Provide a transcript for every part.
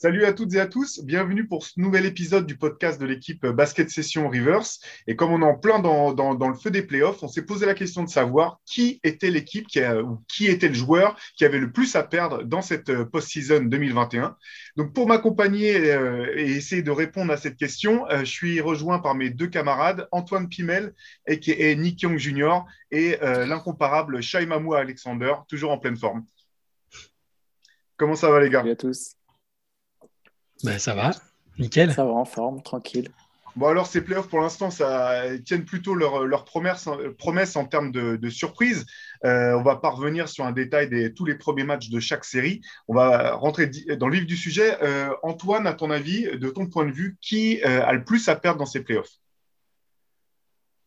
Salut à toutes et à tous, bienvenue pour ce nouvel épisode du podcast de l'équipe Basket Session Rivers. Et comme on est en plein dans, le feu des playoffs, on s'est posé la question de savoir qui était l'équipe qui ou qui était le joueur qui avait le plus à perdre dans cette euh, post-season 2021. Donc pour m'accompagner euh, et essayer de répondre à cette question, euh, je suis rejoint par mes deux camarades, Antoine Pimel, et Nick Young Jr., et l'incomparable Shai Mamou Alexander, toujours en pleine forme. Comment ça va les gars? Ben, ça va, nickel. Ça va en forme, tranquille. Bon, alors, ces playoffs, pour l'instant, ça tiennent plutôt leur, leur promesse, promesse, en termes de, de surprise. Euh, on va pas revenir sur un détail de tous les premiers matchs de chaque série. On va rentrer dans le vif du sujet. Euh, Antoine, à ton avis, de ton point de vue, qui euh, a le plus à perdre dans ces playoffs?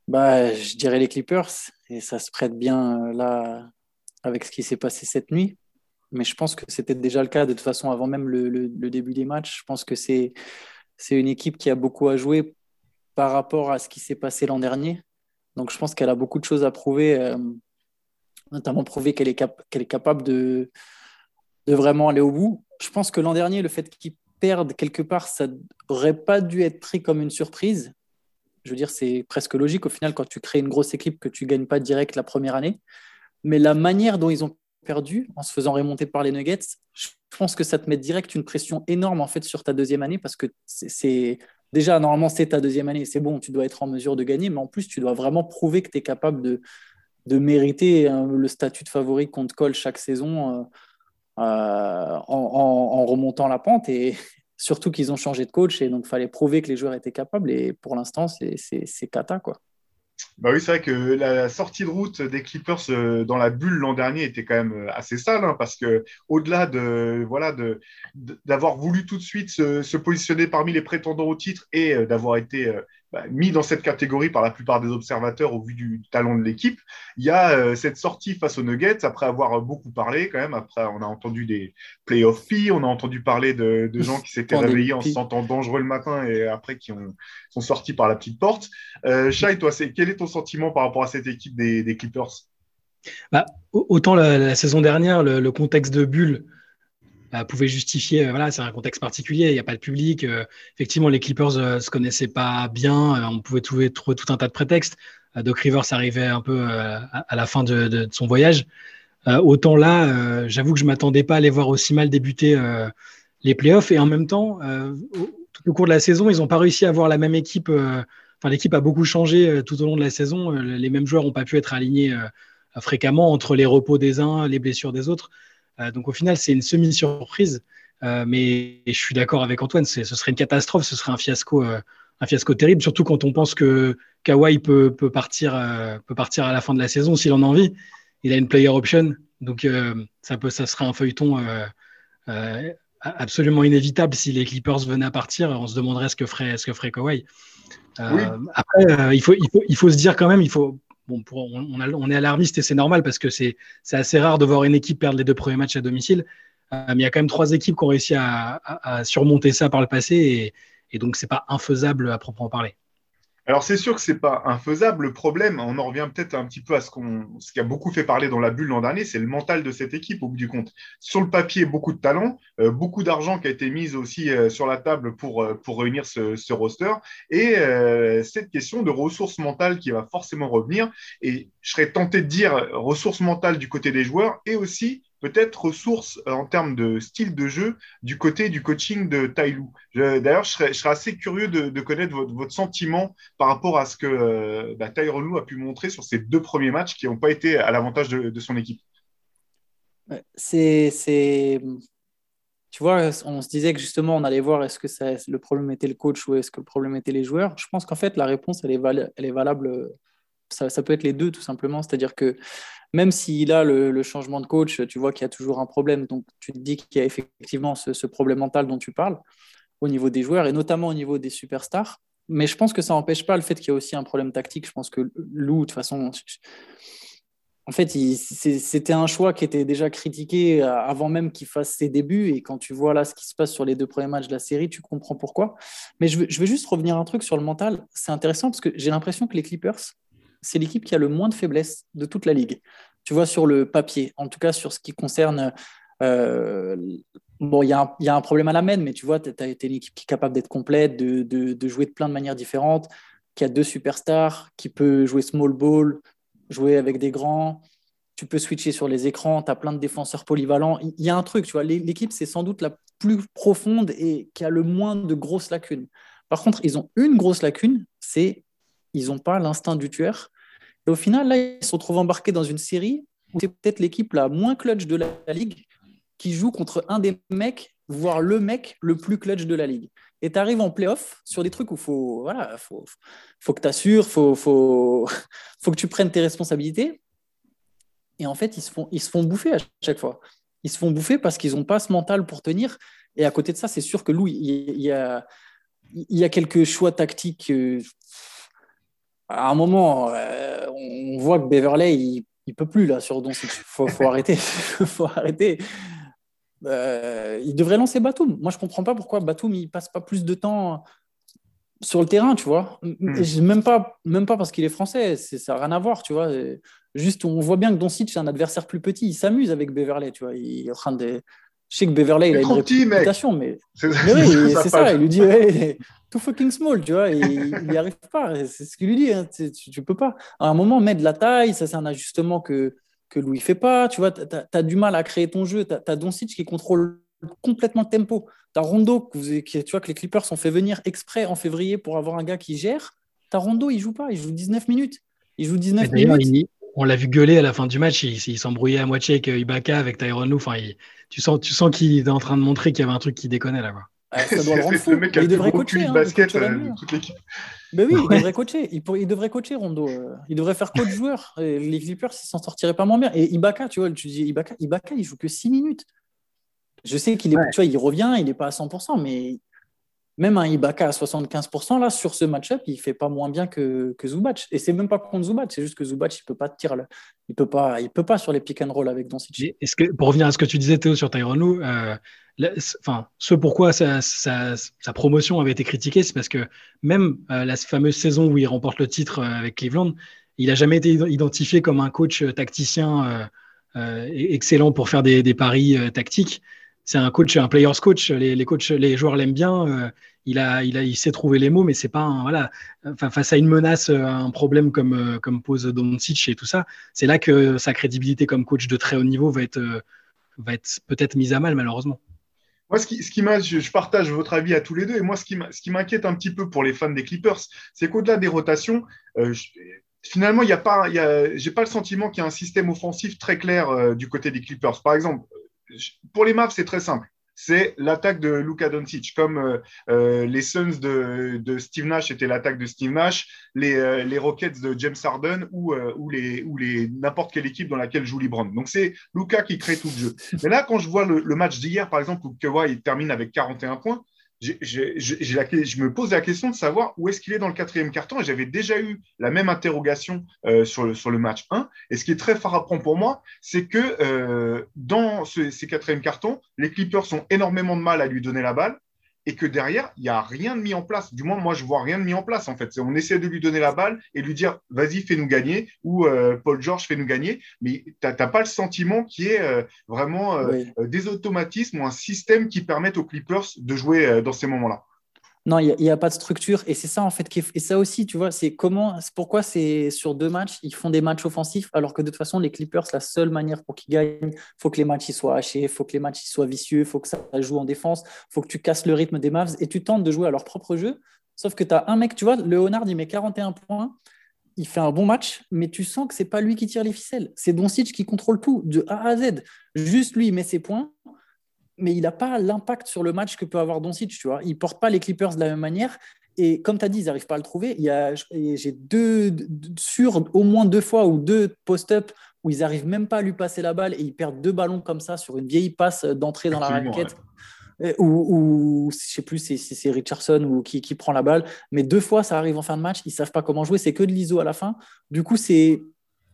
Bah, Je dirais les Clippers. Et ça se prête bien là avec ce qui s'est passé cette nuit mais je pense que c'était déjà le cas de toute façon avant même le, début des matchs. Je pense que c'est une équipe qui a beaucoup à jouer par rapport à ce qui s'est passé l'an dernier. Donc je pense qu'elle a beaucoup de choses à prouver, euh, notamment prouver qu'elle est, cap est capable de, de vraiment aller au bout. Je pense que l'an dernier, le fait qu'ils perdent quelque part, ça n'aurait pas dû être pris comme une surprise. Je veux dire, c'est presque logique au final quand tu crées une grosse équipe que tu ne gagnes pas direct la première année. Mais la manière dont ils ont perdu en se faisant remonter par les Nuggets, je pense que ça te met direct une pression énorme en fait sur ta deuxième année parce que c'est déjà normalement c'est ta deuxième année, c'est bon, tu dois être en mesure de gagner, mais en plus tu dois vraiment prouver que tu es capable de, de mériter hein, le statut de favori qu'on te colle chaque saison euh, euh, en, remontant la pente et surtout qu'ils ont changé de coach et donc fallait prouver que les joueurs étaient capables et pour l'instant c'est cata quoi. Bah oui, c'est vrai que la sortie de route des Clippers euh, dans la bulle l'an dernier était quand même euh, assez sale, hein, parce que au-delà de voilà de d'avoir voulu tout de suite se, positionner parmi les prétendants au titre et euh, d'avoir été bah, mis dans cette catégorie par la plupart des observateurs au vu du talent de l'équipe. Il y a euh, cette sortie face aux Nuggets, après avoir beaucoup parlé quand même. Après, on a entendu des playoff on a entendu parler de, gens qui s'étaient réveillés en se sentant dangereux le matin et après qui ont, sont sortis par la petite porte. Euh, Shai, toi, quel est ton sentiment par rapport à cette équipe des, Clippers? Bah, Autant la, saison dernière, le contexte de bulle bah, pouvait justifier, euh, voilà, c'est un contexte particulier, il n'y a pas de public. Euh, effectivement, les Clippers ne euh, se connaissaient pas bien, on pouvait trouver, tout un tas de prétextes. Doc Rivers arrivait un peu à, la fin de, son voyage. autant là, j'avoue que je m'attendais pas à les voir aussi mal débuter les playoffs. Et en même temps, tout au cours de la saison, ils n'ont pas réussi à avoir la même équipe. Enfin, l'équipe a beaucoup changé tout au long de la saison. les mêmes joueurs n'ont pas pu être alignés fréquemment entre les repos des uns, les blessures des autres. Euh, donc au final, c'est une semi-surprise. Euh, mais je suis d'accord avec Antoine, ce serait une catastrophe, ce serait un fiasco, euh, un fiasco terrible, surtout quand on pense que Kawhi peut, peut, partir, peut partir à la fin de la saison s'il en a envie. Il a une player option, donc ça, peut, ça serait un feuilleton absolument inévitable si les Clippers venaient à partir. On se demanderait ce que ferait, ce que ferait Kawhi. Après, il, faut, il, faut, il faut se dire quand même, il faut, on, est alarmiste et c'est normal parce que c'est assez rare de voir une équipe perdre les deux premiers matchs à domicile. Euh, mais il y a quand même trois équipes qui ont réussi à, surmonter ça par le passé et, et donc c'est pas infaisable à proprement parler. Alors, c'est sûr que ce n'est pas infaisable. Le problème, on en revient peut-être un petit peu à ce, ce qui a beaucoup fait parler dans la bulle l'an dernier, c'est le mental de cette équipe au bout du compte. Sur le papier, beaucoup de talent, euh, beaucoup d'argent qui a été mis aussi euh, sur la table pour, euh, pour réunir ce, roster. Et cette question de ressources mentales qui va forcément revenir. Et je serais tenté de dire ressources mentales du côté des joueurs et aussi peut-être ressources euh, en termes de style de jeu du côté du coaching de Tailou. D'ailleurs, je serais, assez curieux de, connaître votre, sentiment par rapport à ce que euh, bah, a pu montrer sur ses deux premiers matchs qui n'ont pas été à l'avantage de, son équipe. C'est. Tu vois, on se disait que justement, on allait voir est-ce que le problème était le coach ou est-ce que le problème était les joueurs. Je pense qu'en fait, la réponse, elle est valable. Ça, peut être les deux, tout simplement. C'est-à-dire que même s'il a le, changement de coach, tu vois qu'il y a toujours un problème. Donc, tu te dis qu'il y a effectivement ce, problème mental dont tu parles au niveau des joueurs et notamment au niveau des superstars. Mais je pense que ça n'empêche pas le fait qu'il y a aussi un problème tactique. Je pense que Lou, de toute façon, en fait, c'était un choix qui était déjà critiqué avant même qu'il fasse ses débuts. Et quand tu vois là ce qui se passe sur les deux premiers matchs de la série, tu comprends pourquoi. Mais je veux, je veux juste revenir un truc sur le mental. C'est intéressant parce que j'ai l'impression que les Clippers, c'est l'équipe qui a le moins de faiblesses de toute la ligue. Tu vois, sur le papier, en tout cas sur ce qui concerne euh, Bon, il y, a un problème à la main, mais tu vois, tu as, été une équipe qui est capable d'être complète, de, jouer de plein de manières différentes, qui a deux superstars, qui peut jouer small ball, jouer avec des grands. Tu peux switcher sur les écrans, tu as plein de défenseurs polyvalents. Il y a un truc, tu vois, l'équipe, c'est sans doute la plus profonde et qui a le moins de grosses lacunes. Par contre, ils ont une grosse lacune, c'est ils n'ont pas l'instinct du tueur. Et au final, là, ils se retrouvent embarqués dans une série où c'est peut-être l'équipe la moins clutch de la ligue qui joue contre un des mecs, voire le mec le plus clutch de la ligue. Et tu arrives en playoff sur des trucs où faut, voilà, faut, faut que tu assures, faut, faut, faut que tu prennes tes responsabilités. Et en fait, ils se font, ils se font bouffer à chaque fois. Ils se font bouffer parce qu'ils n'ont pas ce mental pour tenir. Et à côté de ça, c'est sûr que Louis, il, y a, il y a quelques choix tactiques. À un moment, euh, on voit que Beverley, il, il peut plus là sur Doncic. Il faut, faut arrêter. faut arrêter. Euh, il devrait lancer Batum. Moi, je comprends pas pourquoi Batum il passe pas plus de temps sur le terrain, tu vois. Hmm. Même pas, même pas parce qu'il est français. Ça n'a rien à voir, tu vois. Juste, on voit bien que Doncic c'est un adversaire plus petit. Il s'amuse avec Beverley, tu vois. Il est en train de. Je sais que Beverley, il a une réputation, mais, mais oui, c'est ça. Il lui dit, hey, too fucking small, tu vois. Et il n'y arrive pas. C'est ce qu'il lui dit. Hein. Tu, tu, peux pas. À un moment, mettre de la taille, ça, c'est un ajustement que que Louis fait pas. Tu vois, tu as, du mal à créer ton jeu. Tu as, Doncic qui contrôle complètement le tempo. Tu as Rondo, qui, tu vois, que les Clippers ont fait venir exprès en février pour avoir un gars qui gère. Tu as Rondo, il joue pas, il joue 19 minutes. Il joue 19 minutes. on l'a vu gueuler à la fin du match, il, s'embrouillait à moitié avec Ibaka, avec Tyron Lou. Enfin, tu sens, tu sens qu'il est en train de montrer qu'il y avait un truc qui déconnait là. Quoi. ça doit le rendre fou. il devrait coacher. Hein, basket, euh, toute l'équipe. Ben oui, il devrait coacher. Il, il, devrait coacher Rondo. Euh. Il devrait faire coach joueur. les Clippers, ils s'en sortiraient pas moins bien. Et Ibaka, tu vois, tu dis Ibaka, Ibaka, il joue que 6 minutes. Je sais qu'il est, tu vois, il revient, il n'est pas à 100%, mais même un Ibaka à 75%, là, sur ce match-up, il fait pas moins bien que, que Zubac. Et c'est même pas contre Zubac, c'est juste que Zubac, il peut pas tirer il peut pas, peut pas sur les pick and roll avec Doncic. Pour revenir à ce que tu disais, Théo, sur Tyron euh, ce pourquoi sa, promotion avait été critiquée, c'est parce que même euh, la fameuse saison où il remporte le titre euh, avec Cleveland, il n'a jamais été identifié comme un coach tacticien excellent pour faire des paris tactiques c'est un coach, un player's coach. Les, les, coachs, les joueurs l'aiment bien. Euh, il, a, il, a, il sait trouver les mots, mais c'est pas un, voilà. Enfin, face à une menace, euh, un problème comme, euh, comme pose Doncic et tout ça, c'est là que sa crédibilité comme coach de très haut niveau va être, va être peut-être mise à mal, malheureusement. Moi, ce qui, ce qui je, je, partage votre avis à tous les deux, et moi, ce qui m'inquiète un petit peu pour les fans des Clippers, c'est qu'au-delà des rotations, finalement, il a pas, j'ai pas le sentiment qu'il y a un système offensif très clair du côté des Clippers. Par exemple, pour les Mavs, c'est très simple. C'est l'attaque de Luka Doncic, comme euh, euh, les Suns de, Steve Nash étaient l'attaque de Steve Nash, les, euh, Rockets de James Harden ou, les, n'importe quelle équipe dans laquelle joue LeBron. Donc c'est Luka qui crée tout le jeu. Mais là, quand je vois le, le match d'hier, par exemple, où Kawhi termine avec 41 points, je me pose la question de savoir où est-ce qu'il est dans le quatrième carton. Et j'avais déjà eu la même interrogation euh, sur, le, match 1. Et ce qui est très frappant pour moi, c'est que euh, dans ces quatrièmes cartons, les Clippers ont énormément de mal à lui donner la balle et que derrière, il n'y a rien de mis en place. Du moins, moi, je vois rien de mis en place, en fait. On essaie de lui donner la balle et lui dire, vas-y, fais-nous gagner, ou euh, Paul George, fais-nous gagner. Mais tu n'as pas le sentiment qu'il y ait euh, vraiment euh, des automatismes ou un système qui permette aux Clippers de jouer dans ces moments-là. Non, il n'y a, pas de structure. Et c'est ça, en fait, qui et ça aussi, tu vois, c'est comment, pourquoi c'est sur deux matchs, ils font des matchs offensifs, alors que de toute façon, les Clippers, la seule manière pour qu'ils gagnent, il faut que les matchs soient hachés, il faut que les matchs soient vicieux, il faut que ça joue en défense, il faut que tu casses le rythme des Mavs et tu tentes de jouer à leur propre jeu. Sauf que tu as un mec, tu vois, Leonard, il met 41 points, il fait un bon match, mais tu sens que c'est pas lui qui tire les ficelles. C'est Doncic qui contrôle tout, de A à Z. Juste lui, il met ses points mais il n'a pas l'impact sur le match que peut avoir Doncic, tu vois. Il porte pas les Clippers de la même manière. Et comme tu as dit, ils n'arrivent pas à le trouver. J'ai deux, sur au moins deux fois ou deux post-up où ils n'arrivent même pas à lui passer la balle et ils perdent deux ballons comme ça sur une vieille passe d'entrée dans la raquette. Ou, je sais plus si c'est Richardson ou qui, qui, prend la balle, mais deux fois ça arrive en fin de match, ils savent pas comment jouer, c'est que de l'ISO à la fin. Du coup, c'est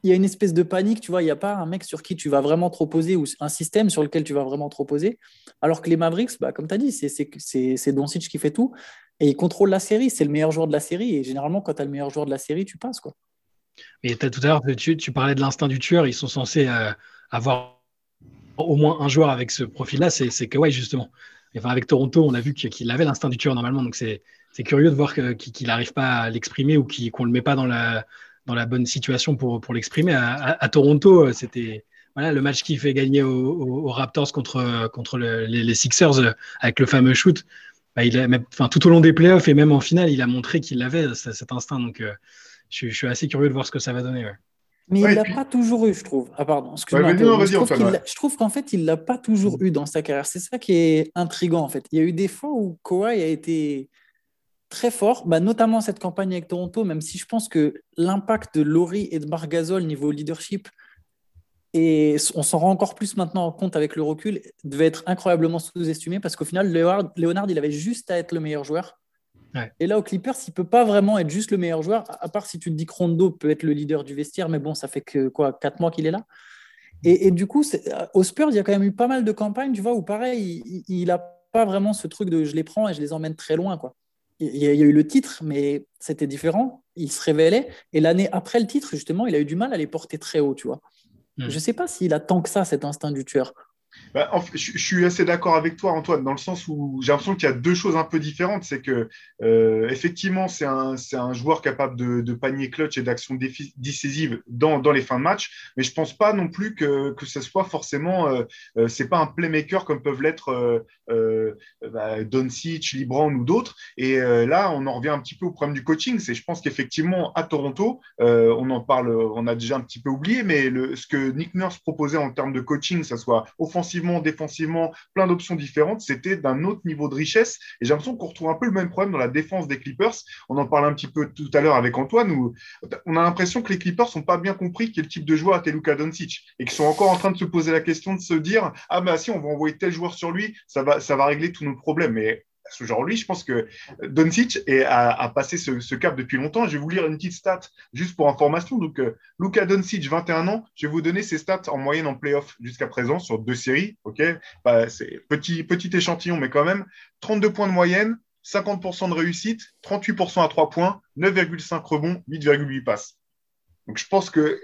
il y a une espèce de panique, tu vois, il n'y a pas un mec sur qui tu vas vraiment te reposer ou un système sur lequel tu vas vraiment te reposer. Alors que les Mavericks, bah, comme tu as dit, c'est Doncic qui fait tout et il contrôle la série. C'est le meilleur joueur de la série et généralement, quand tu as le meilleur joueur de la série, tu passes. Quoi. Mais tout à l'heure, tu, tu, parlais de l'instinct du tueur. Ils sont censés euh, avoir au moins un joueur avec ce profil-là, c'est Kawhi, justement. Enfin, avec Toronto, on a vu qu'il avait l'instinct du tueur normalement, donc c'est curieux de voir qu'il n'arrive pas à l'exprimer ou qu'on ne le met pas dans la, dans la bonne situation pour, pour l'exprimer. À, Toronto, c'était voilà, le match qui fait gagner aux, Raptors contre, contre les, Sixers euh, avec le fameux shoot. Bah, il a, enfin, tout au long des playoffs et même en finale, il a montré qu'il avait cet instinct. Donc, euh, je, suis assez curieux de voir ce que ça va donner. Mais il ne l'a pas toujours eu, je trouve. Ah, pardon, je, trouve qu'en fait, il ne l'a pas toujours eu dans sa carrière. C'est ça qui est intriguant, en fait. Il y a eu des fois où Kawhi a été très fort, bah, notamment cette campagne avec Toronto, même si je pense que l'impact de Laurie et de Margasol niveau leadership, et on s'en rend encore plus maintenant compte avec le recul, devait être incroyablement sous-estimé parce qu'au final, Leonard, il avait juste à être le meilleur joueur. Et là, au Clippers, il peut pas vraiment être juste le meilleur joueur, à part si tu te dis que Rondo peut être le leader du vestiaire, mais bon, ça fait que quoi, quatre mois qu'il est là. Et, du coup, au Spurs, il y a quand même eu pas mal de campagnes, tu vois, où pareil, il n'a pas vraiment ce truc de je les prends et je les emmène très loin, quoi il y, a, eu le titre, mais c'était différent. Il se révélait. Et l'année après le titre, justement, il a eu du mal à les porter très haut, tu vois. Hmm. Je ne sais pas s'il a tant que ça, cet instinct du tueur. Bah, je, suis assez d'accord avec toi, Antoine, dans le sens où j'ai l'impression qu'il y a deux choses un peu différentes. C'est que, euh, effectivement, c'est un, joueur capable de, panier clutch et d'action décisive dans, les fins de match, mais je ne pense pas non plus que, ce soit forcément. Euh, euh c'est pas un playmaker comme peuvent l'être bah, Doncic, Libran ou d'autres. Et là, on en revient un petit peu au problème du coaching. C'est, je pense qu'effectivement, à Toronto, on en parle, on a déjà un petit peu oublié, mais ce que Nick Nurse proposait en termes de coaching, ça soit offensif, offensivement, défensivement, plein d'options différentes. C'était d'un autre niveau de richesse. Et j'ai l'impression qu'on retrouve un peu le même problème dans la défense des Clippers. On en parle un petit peu tout à l'heure avec Antoine, où on a l'impression que les Clippers n'ont pas bien compris quel type de joueur était Luka Doncic et qu'ils sont encore en train de se poser la question de se dire ah bah si on va envoyer tel joueur sur lui, ça va ça va régler tous nos problèmes. Mais Aujourd'hui, je pense que Doncic a, passé ce, cap depuis longtemps. Je vais vous lire une petite stat juste pour information. Donc, euh, Luka Doncic, 21 ans, je vais vous donner ses stats en moyenne en playoff jusqu'à présent sur deux séries. Bah, c'est petit, petit échantillon, mais quand même 32 points de moyenne, 50% de réussite, 38% à 3 points, 9,5 rebonds, 8,8 passes. Donc, je pense que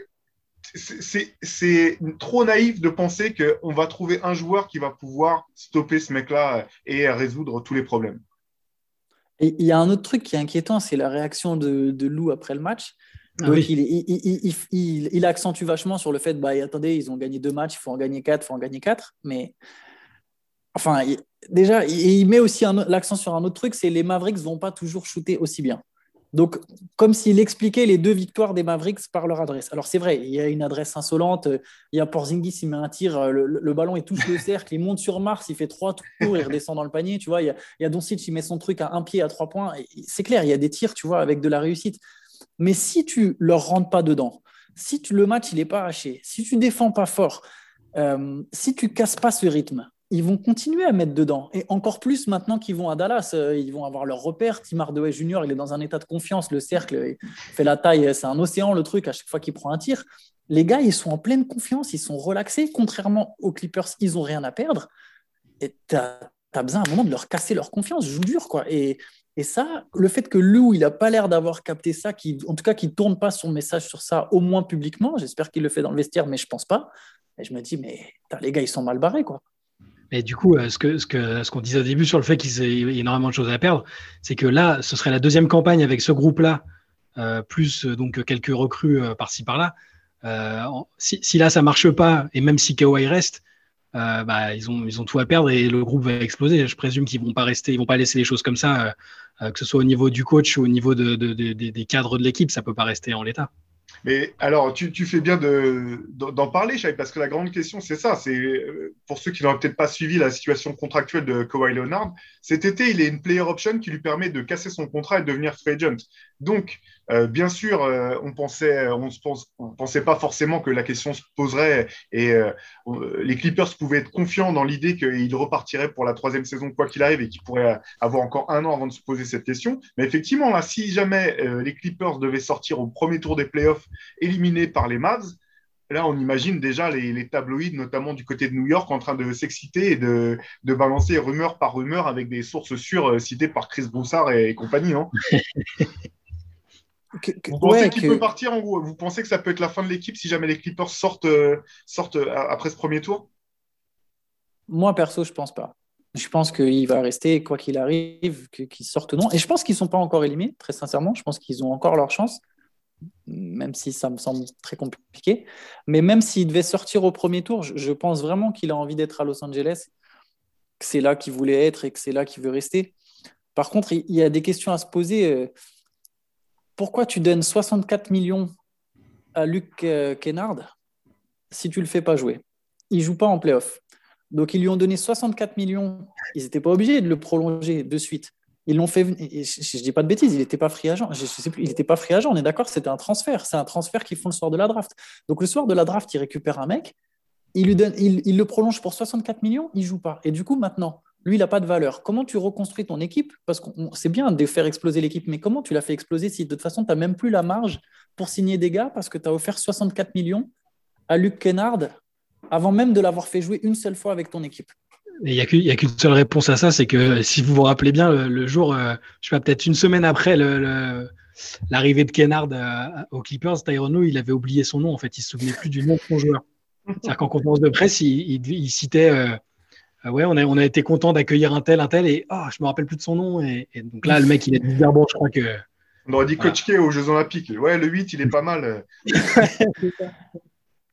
c'est trop naïf de penser qu'on va trouver un joueur qui va pouvoir stopper ce mec-là et résoudre tous les problèmes. Et il y a un autre truc qui est inquiétant, c'est la réaction de, Lou après le match. Ah il, accentue vachement sur le fait, bah, attendez, ils ont gagné deux matchs, il faut en gagner quatre, il faut en gagner quatre. Mais enfin, déjà, il, met aussi l'accent sur un autre truc, c'est les Mavericks vont pas toujours shooter aussi bien. Donc, comme s'il expliquait les deux victoires des Mavericks par leur adresse. Alors, c'est vrai, il y a une adresse insolente. Il y a Porzingis, il met un tir, le, ballon, il touche le cercle, il monte sur Mars, il fait trois tours, il redescend dans le panier. Tu vois, il y a, il y a Doncic, il met son truc à un pied, à trois points. C'est clair, il y a des tirs, tu vois, avec de la réussite. Mais si tu leur rentres pas dedans, si tu, le match, il n'est pas haché, si tu défends pas fort, euh, si tu casses pas ce rythme, ils vont continuer à mettre dedans. Et encore plus maintenant qu'ils vont à Dallas, euh, ils vont avoir leur repère. Tim Hardaway Jr., il est dans un état de confiance. Le cercle fait la taille, c'est un océan le truc à chaque fois qu'il prend un tir. Les gars, ils sont en pleine confiance, ils sont relaxés. Contrairement aux Clippers, ils n'ont rien à perdre. Et tu as, besoin à un moment de leur casser leur confiance, je vous jure. Quoi. Et, et ça, le fait que Lou, il n'a pas l'air d'avoir capté ça, en tout cas, qu'il ne tourne pas son message sur ça, au moins publiquement, j'espère qu'il le fait dans le vestiaire, mais je pense pas. Et je me dis, mais les gars, ils sont mal barrés. quoi. Et du coup, euh, ce qu'on disait au début sur le fait qu'ils aient énormément de choses à perdre, c'est que là, ce serait la deuxième campagne avec ce groupe-là, euh, plus euh, donc quelques recrues par-ci par-là. si, là, ça marche pas, et même si Kawhi reste, bah, ils, ont, tout à perdre et le groupe va exploser. Je présume qu'ils vont pas rester, ils vont pas laisser les choses comme ça, que ce soit au niveau du coach ou au niveau de, de, des cadres de l'équipe, ça peut pas rester en l'état. Mais alors, tu, fais bien d'en parler, Chai, parce que la grande question, c'est ça. C'est euh, pour ceux qui n'auraient peut-être pas suivi la situation contractuelle de Kawhi Leonard, cet été, il est une player option qui lui permet de casser son contrat et de devenir free agent. Donc, euh, bien sûr, euh, on pensait, on ne pensait pas forcément que la question se poserait et euh, les Clippers pouvaient être confiants dans l'idée qu'ils repartiraient pour la troisième saison quoi qu'il arrive et qu'ils pourraient avoir encore un an avant de se poser cette question. Mais effectivement, si jamais les Clippers devaient sortir au premier tour des playoffs éliminés par les Mavs, là, on imagine déjà les, tabloïds, notamment du côté de New York, en train de s'exciter et de, balancer rumeur par rumeur avec des sources sûres citées par Chris Broussard et, compagnie. Vous pensez qu'il peut partir en gros? Vous pensez que ça peut être la fin de l'équipe si jamais les Clippers sortent, euh, sortent euh, après ce premier tour? Moi, perso, je pense pas. Je pense qu'il va rester, quoi qu'il arrive, qu'il sorte ou non. Et je pense qu'ils ne sont pas encore éliminés, très sincèrement. Je pense qu'ils ont encore leur chance, même si ça me semble très compliqué. Mais même s'il devait sortir au premier tour, je, pense vraiment qu'il a envie d'être à Los Angeles, que c'est là qu'il voulait être et que c'est là qu'il veut rester. Par contre, il y a des questions à se poser. Pourquoi tu donnes 64 millions à Luc euh, Kennard si tu le fais pas jouer? Il joue pas en playoff. Donc, ils lui ont donné 64 millions. Ils n'étaient pas obligés de le prolonger de suite. Ils l'ont fait. Je ne dis pas de bêtises, il n'était pas free agent. Je, sais plus, il n'était pas free agent. On est d'accord, c'était un transfert. C'est un transfert qu'ils font le soir de la draft. Donc, le soir de la draft, ils récupèrent un mec. Il, lui le prolonge pour 64 millions. Il joue pas. Et du coup, maintenant, lui, il n'a pas de valeur. Comment tu reconstruis ton équipe? Parce que c'est bien de faire exploser l'équipe, mais comment tu l'as fait exploser si de toute façon, tu n'as même plus la marge pour signer des gars parce que tu as offert 64 millions à Luc Kennard avant même de l'avoir fait jouer une seule fois avec ton équipe? Il n'y a qu'une seule réponse à ça, c'est que si vous vous rappelez bien, le, jour, euh, je sais pas, peut-être une semaine après l'arrivée de Kennard euh, aux Clippers, Tyrono, il avait oublié son nom. En fait, il se souvenait plus du nom de son joueur. C'est-à-dire qu'en conférence de presse, il, citait euh, Ouais, on a, on a été content d'accueillir un tel, un tel, et oh, je me rappelle plus de son nom. Et, donc là, le mec, il est dit bon, je crois que. On aurait dit Coach K aux Jeux Olympiques. Ouais, le 8, il est pas mal.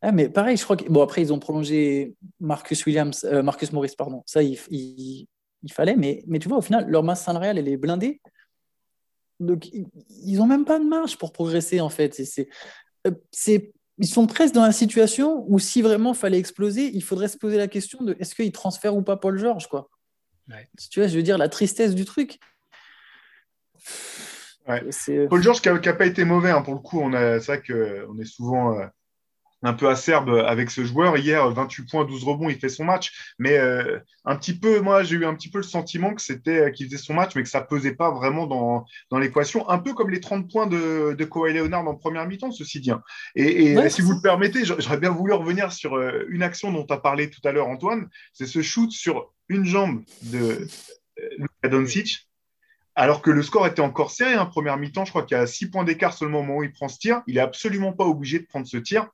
Ah, mais pareil, je crois que. Bon, après, ils ont prolongé Marcus Williams, euh, Marcus Morris, pardon. Ça, il, il, fallait. Mais, mais tu vois, au final, leur masse salariale, elle est blindée. Donc, ils n'ont même pas de marge pour progresser, en fait. C'est, euh, c'est, ils sont presque dans la situation où, si vraiment fallait exploser, il faudrait se poser la question de est-ce qu'ils transfèrent ou pas Paul George, quoi. Tu vois, je veux dire, la tristesse du truc. Paul George qui n'a pas été mauvais, hein, pour le coup. On a, c'est vrai qu'on est souvent. Euh, un peu acerbe avec ce joueur. Hier, 28 points, 12 rebonds, il fait son match. Mais euh, un petit peu, moi, j'ai eu un petit peu le sentiment que c'était euh, qu'il faisait son match, mais que ça pesait pas vraiment dans, dans l'équation. Un peu comme les 30 points de, de Kawhi Leonard en première mi-temps, ceci dit. Hein. Et, si vous le permettez, j'aurais bien voulu revenir sur euh, une action dont tu as parlé tout à l'heure, Antoine. C'est ce shoot sur une jambe de Luka Doncic. Alors que le score était encore serré, en hein, première mi-temps, je crois qu'il y a 6 points d'écart seulement au moment où il prend ce tir. Il est absolument pas obligé de prendre ce tir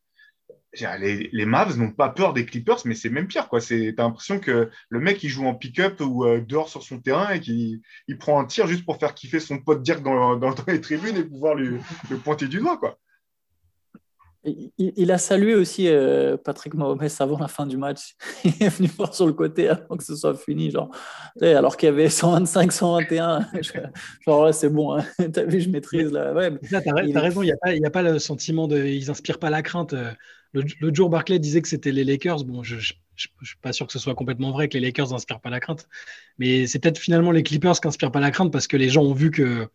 les, Mavs n'ont pas peur des Clippers, mais c'est même pire. Tu as l'impression que le mec, il joue en pick-up ou euh, dehors sur son terrain et qu'il il prend un tir juste pour faire kiffer son pote Dirk dans, dans, les tribunes et pouvoir lui, le pointer du doigt. Quoi. Il, a salué aussi euh, Patrick Mahomes avant la fin du match. Il est venu voir sur le côté avant que ce soit fini. Genre, alors qu'il y avait 125, 121. genre, c'est bon, hein. t'as vu, je maîtrise. Là. Ouais, t'as, raison, il n'y a, a, pas le sentiment de. Ils n'inspirent pas la crainte. Euh, L'autre jour, Barclay disait que c'était les Lakers. Bon, je ne suis pas sûr que ce soit complètement vrai, que les Lakers n'inspirent pas la crainte. Mais c'est peut-être finalement les Clippers qui n'inspirent pas la crainte parce que les gens ont vu que,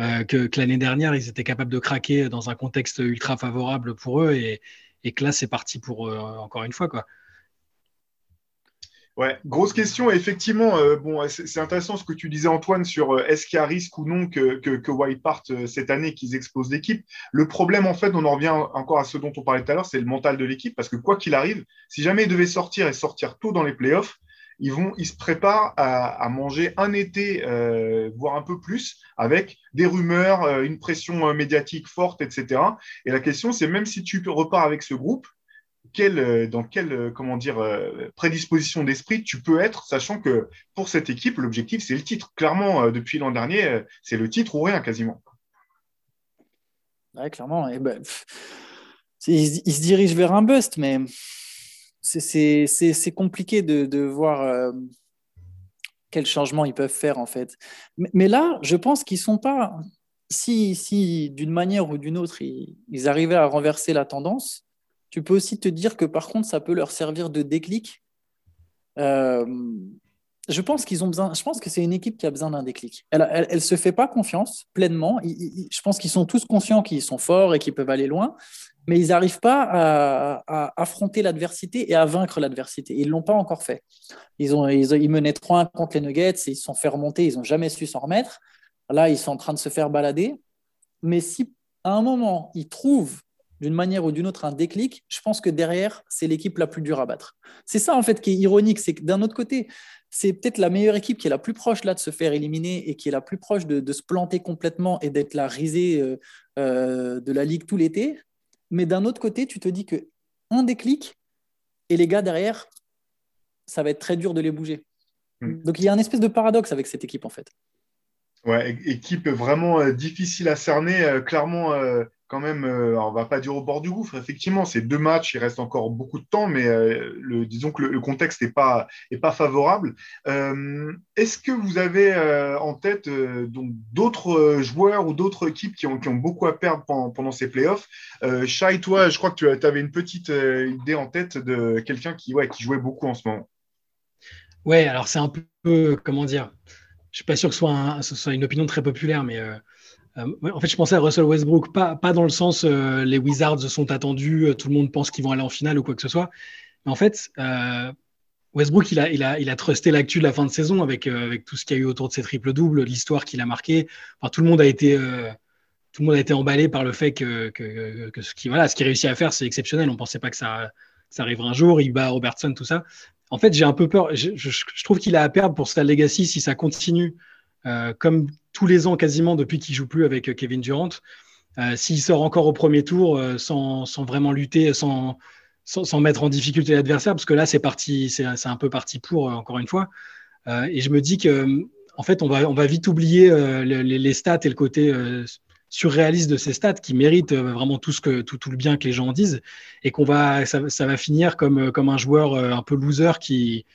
euh, que, l'année dernière, ils étaient capables de craquer dans un contexte ultra favorable pour eux. Et, et que là, c'est parti pour eux, encore une fois. Quoi. Ouais, grosse question. Effectivement, euh, bon, c'est intéressant ce que tu disais, Antoine, sur euh, est-ce qu'il y a risque ou non que, que, que White parte euh, cette année, qu'ils explosent l'équipe. Le problème, en fait, on en revient encore à ce dont on parlait tout à l'heure, c'est le mental de l'équipe, parce que quoi qu'il arrive, si jamais ils devaient sortir et sortir tôt dans les playoffs, ils, vont, ils se préparent à, à manger un été, voire un peu plus, avec des rumeurs, une pression médiatique forte, etc. Et la question, c'est même si tu repars avec ce groupe, euh, dans quelle euh, euh, prédisposition d'esprit tu peux être, sachant que pour cette équipe, l'objectif, c'est le titre. Clairement, depuis l'an dernier, c'est le titre ou rien quasiment. Oui, clairement. Et ben, se dirige vers un bust, mais c'est compliqué de, voir quels changements ils peuvent faire, en fait. Mais, là, je pense qu'ils sont pas. Si, si d'une manière ou d'une autre, ils arrivaient à renverser la tendance, tu peux aussi te dire que par contre, ça peut leur servir de déclic. Euh, je pense qu'ils ont besoin. Je pense que c'est une équipe qui a besoin d'un déclic. Elle, ne se fait pas confiance pleinement. je pense qu'ils sont tous conscients qu'ils sont forts et qu'ils peuvent aller loin, mais ils n'arrivent pas à, affronter l'adversité et à vaincre l'adversité. Ils l'ont pas encore fait. Ils ont, ils, menaient 3-1 contre les Nuggets, et ils se sont fait remonter. Ils n'ont jamais su s'en remettre. Là, ils sont en train de se faire balader. Mais si à un moment ils trouvent d'une manière ou d'une autre un déclic, je pense que derrière, c'est l'équipe la plus dure à battre. C'est ça, en fait, qui est ironique, c'est que d'un autre côté, c'est peut-être la meilleure équipe qui est la plus proche là de se faire éliminer et qui est la plus proche de, se planter complètement et d'être la risée euh, euh, de la ligue tout l'été. Mais d'un autre côté, tu te dis que un déclic et les gars derrière, ça va être très dur de les bouger. Hmm. Donc il y a un espèce de paradoxe avec cette équipe en fait. Ouais, équipe vraiment difficile à cerner. clairement, quand même, euh, on va pas dire au bord du gouffre, effectivement, c'est deux matchs, il reste encore beaucoup de temps, mais euh, le, disons que le, contexte n'est pas, favorable. Euh, est-ce que vous avez en tête donc d'autres joueurs ou d'autres équipes qui ont, beaucoup à perdre pendant, ces playoffs? Shai, toi, je crois que tu avais une petite idée en tête de quelqu'un qui, jouait beaucoup en ce moment. Ouais, alors c'est un peu, comment dire, je suis pas sûr que ce soit, une opinion très populaire, mais euh, en fait, je pensais à Russell Westbrook, pas, dans le sens euh, les Wizards sont attendus, euh, tout le monde pense qu'ils vont aller en finale ou quoi que ce soit. Mais en fait, Westbrook, il a, trusté l'actu de la fin de saison avec, tout ce qu'il y a eu autour de ses triples-doubles, l'histoire qu'il a marqué. Enfin, tout le monde a été, tout le monde a été emballé par le fait que, que, que ce qu'il voilà, ce réussit à faire, c'est exceptionnel. On ne pensait pas que ça, ça arriverait un jour. Il bat Robertson, tout ça. En fait, j'ai un peu peur. Je, je, trouve qu'il a à perdre pour sa legacy si ça continue euh, comme tous les ans quasiment depuis qu'il joue plus avec euh, Kevin Durant. Euh, s'il sort encore au premier tour sans, sans, vraiment lutter, sans, sans, mettre en difficulté l'adversaire, parce que là c'est parti, c'est un peu parti pour encore une fois. et je me dis que en fait on va, on va vite oublier les, stats et le côté surréaliste de ces stats qui méritent vraiment tout, ce que, tout, tout le bien que les gens en disent et qu'on va, ça, va finir comme, comme un joueur un peu loser qui,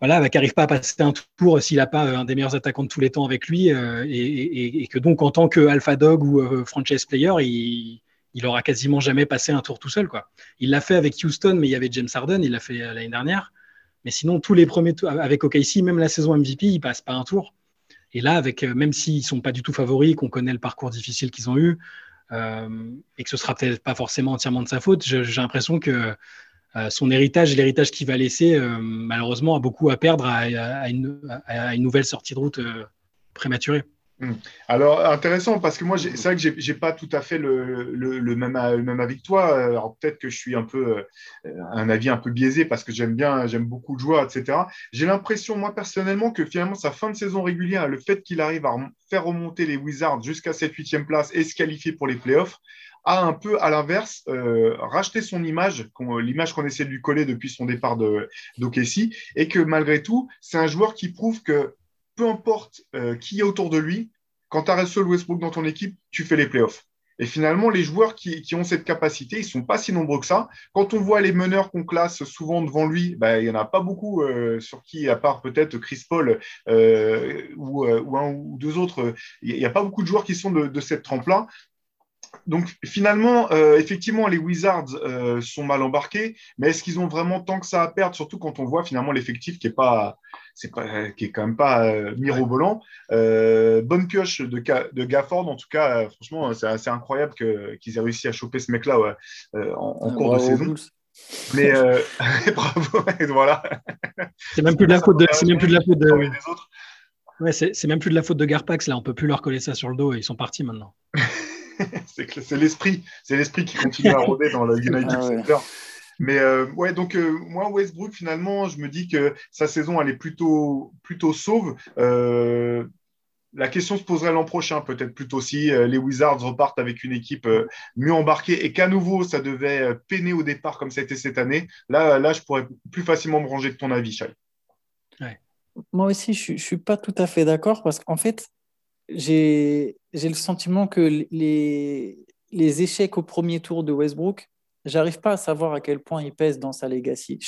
voilà, bah, qui n'arrive pas à passer un tour s'il n'a pas euh, un des meilleurs attaquants de tous les temps avec lui, euh, et, que donc en tant que alpha dog ou euh, franchise player, il, il aura quasiment jamais passé un tour tout seul. Quoi. Il l'a fait avec Houston, mais il y avait James Harden, il l'a fait l'année dernière. Mais sinon, tous les premiers tours, avec OKC, même la saison MVP, il passe pas un tour. Et là, avec, même s'ils sont pas du tout favoris, qu'on connaît le parcours difficile qu'ils ont eu, et que ce sera peut-être pas forcément entièrement de sa faute, j'ai l'impression que son héritage, l'héritage qu'il va laisser, euh, malheureusement, a beaucoup à perdre à, une, nouvelle sortie de route euh, prématurée. Hmm. Alors, intéressant, parce que moi, c'est vrai que je n'ai pas tout à fait le, même, même, avis que toi. Alors, peut-être que je suis un peu un avis un peu biaisé parce que j'aime bien, j'aime beaucoup de joueurs, etc. J'ai l'impression, moi, personnellement, que finalement, sa fin de saison régulière, le fait qu'il arrive à faire remonter les Wizards jusqu'à cette huitième place et se qualifier pour les playoffs, a un peu, à l'inverse, euh, racheté son image, l'image qu'on essaie de lui coller depuis son départ d'Okessi, et que malgré tout, c'est un joueur qui prouve que peu importe euh, qui est autour de lui, quand tu as Russell Westbrook dans ton équipe, tu fais les playoffs. Et finalement, les joueurs qui, ont cette capacité, ils ne sont pas si nombreux que ça. Quand on voit les meneurs qu'on classe souvent devant lui, bah, il n'y en a pas beaucoup euh, sur qui, à part peut-être Chris Paul ou, un ou deux autres, il n'y a pas beaucoup de joueurs qui sont de, de cette trempe-là donc finalement, euh, effectivement, les Wizards euh, sont mal embarqués, mais est-ce qu'ils ont vraiment tant que ça à perdre, surtout quand on voit finalement l'effectif qui est pas, c'est pas, qui est quand même pas euh, mirobolant. bonne pioche de, de Gafford, en tout cas, franchement, c'est assez incroyable qu'ils aient réussi à choper ce mec-là en, ah, cours de saison. Mais bravo, voilà. C'est même plus de la faute de, c'est même plus de la faute de. Ouais, c'est même plus de la faute de Garpax là, on peut plus leur coller ça sur le dos et ils sont partis maintenant. c'est l'esprit, c'est l'esprit qui continue à rôder dans le United ah Center. Mais euh, ouais, donc euh, moi, Westbrook, finalement, je me dis que sa saison, elle est plutôt, plutôt sauve. Euh, la question se poserait l'an prochain, peut-être plutôt si les Wizards repartent avec une équipe mieux embarquée et qu'à nouveau, ça devait peiner au départ comme ça a été cette année. Là, là, je pourrais plus facilement me ranger de ton avis, Chai. Moi aussi, je ne suis pas tout à fait d'accord parce qu'en fait, j'ai le sentiment que les, les échecs au premier tour de Westbrook, j'arrive pas à savoir à quel point il pèse dans sa legacy.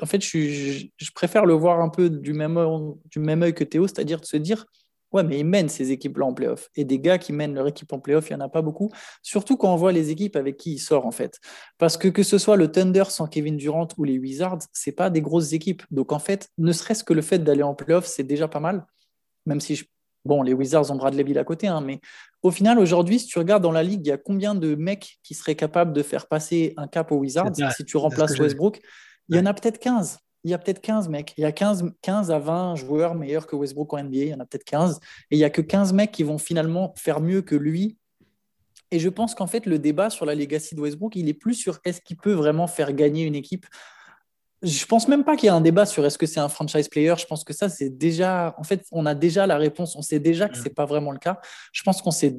En fait, je, préfère le voir un peu du même, œil, du même œil que Théo, c'est-à-dire de se dire Ouais, mais ils mènent ces équipes-là en playoff. Et des gars qui mènent leur équipe en playoff, il n'y en a pas beaucoup. Surtout quand on voit les équipes avec qui il sort, en fait. Parce que que ce soit le Thunder sans Kevin Durant ou les Wizards, c'est pas des grosses équipes. Donc, en fait, ne serait-ce que le fait d'aller en playoff, c'est déjà pas mal. Même si je Bon, les Wizards ont Bradley à côté, hein, mais au final, aujourd'hui, si tu regardes dans la ligue, il y a combien de mecs qui seraient capables de faire passer un cap aux Wizards si tu remplaces Westbrook? Il y en a peut-être 15. Il y a peut-être 15 mecs. Il y a 15, 15 à 20 joueurs meilleurs que Westbrook en NBA. Il y en a peut-être 15. Et il n'y a que 15 mecs qui vont finalement faire mieux que lui. Et je pense qu'en fait, le débat sur la legacy de Westbrook, il est plus sur est-ce qu'il peut vraiment faire gagner une équipe je pense même pas qu'il y a un débat sur est-ce que c'est un franchise player. Je pense que ça, c'est déjà. En fait, on a déjà la réponse. On sait déjà que c'est pas vraiment le cas. Je pense qu'on sait.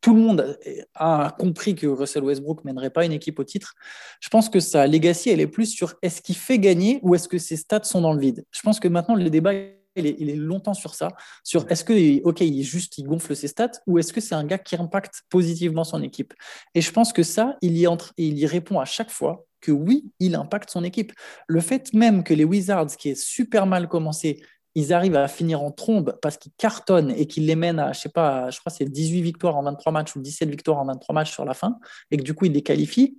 tout le monde a compris que Russell Westbrook mènerait pas une équipe au titre. Je pense que sa legacy, elle est plus sur est-ce qu'il fait gagner ou est-ce que ses stats sont dans le vide. Je pense que maintenant, le débat, il est, longtemps sur ça, sur est-ce que, ok, il juste, il gonfle ses stats ou est-ce que c'est un gars qui impacte positivement son équipe. Et je pense que ça, il y, entre, il y répond à chaque fois que oui, il impacte son équipe. Le fait même que les Wizards, qui est super mal commencé, ils arrivent à finir en trombe parce qu'ils cartonnent et qu'ils les mènent à, je sais pas, je crois c'est 18 victoires en 23 matchs ou 17 victoires en 23 matchs sur la fin, et que du coup ils les qualifient,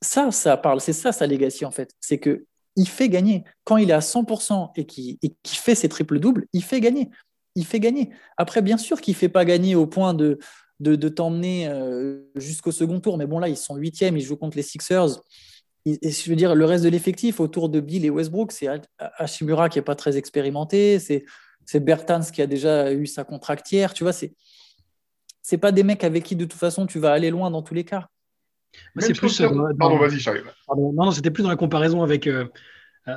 ça, ça parle, c'est ça sa legacy en fait. C'est que il fait gagner. Quand il est à 100% et qu'il fait ses triples-doubles, il fait gagner. Il fait gagner. Après, bien sûr qu'il ne fait pas gagner au point de, t'emmener euh, jusqu'au second tour, mais bon là, ils sont huitièmes, ils jouent contre les Sixers je veux dire, le reste de l'effectif autour de Bill et Westbrook, c'est Hashimura qui n'est pas très expérimenté, c'est, c'est Bertans qui a déjà eu sa contractière, tu vois, c'est c'est pas des mecs avec qui de toute façon tu vas aller loin dans tous les cas. c'est plus. Euh, Pardon, vas-y, j'arrive. Non, non, c'était plus dans la comparaison avec. Euh,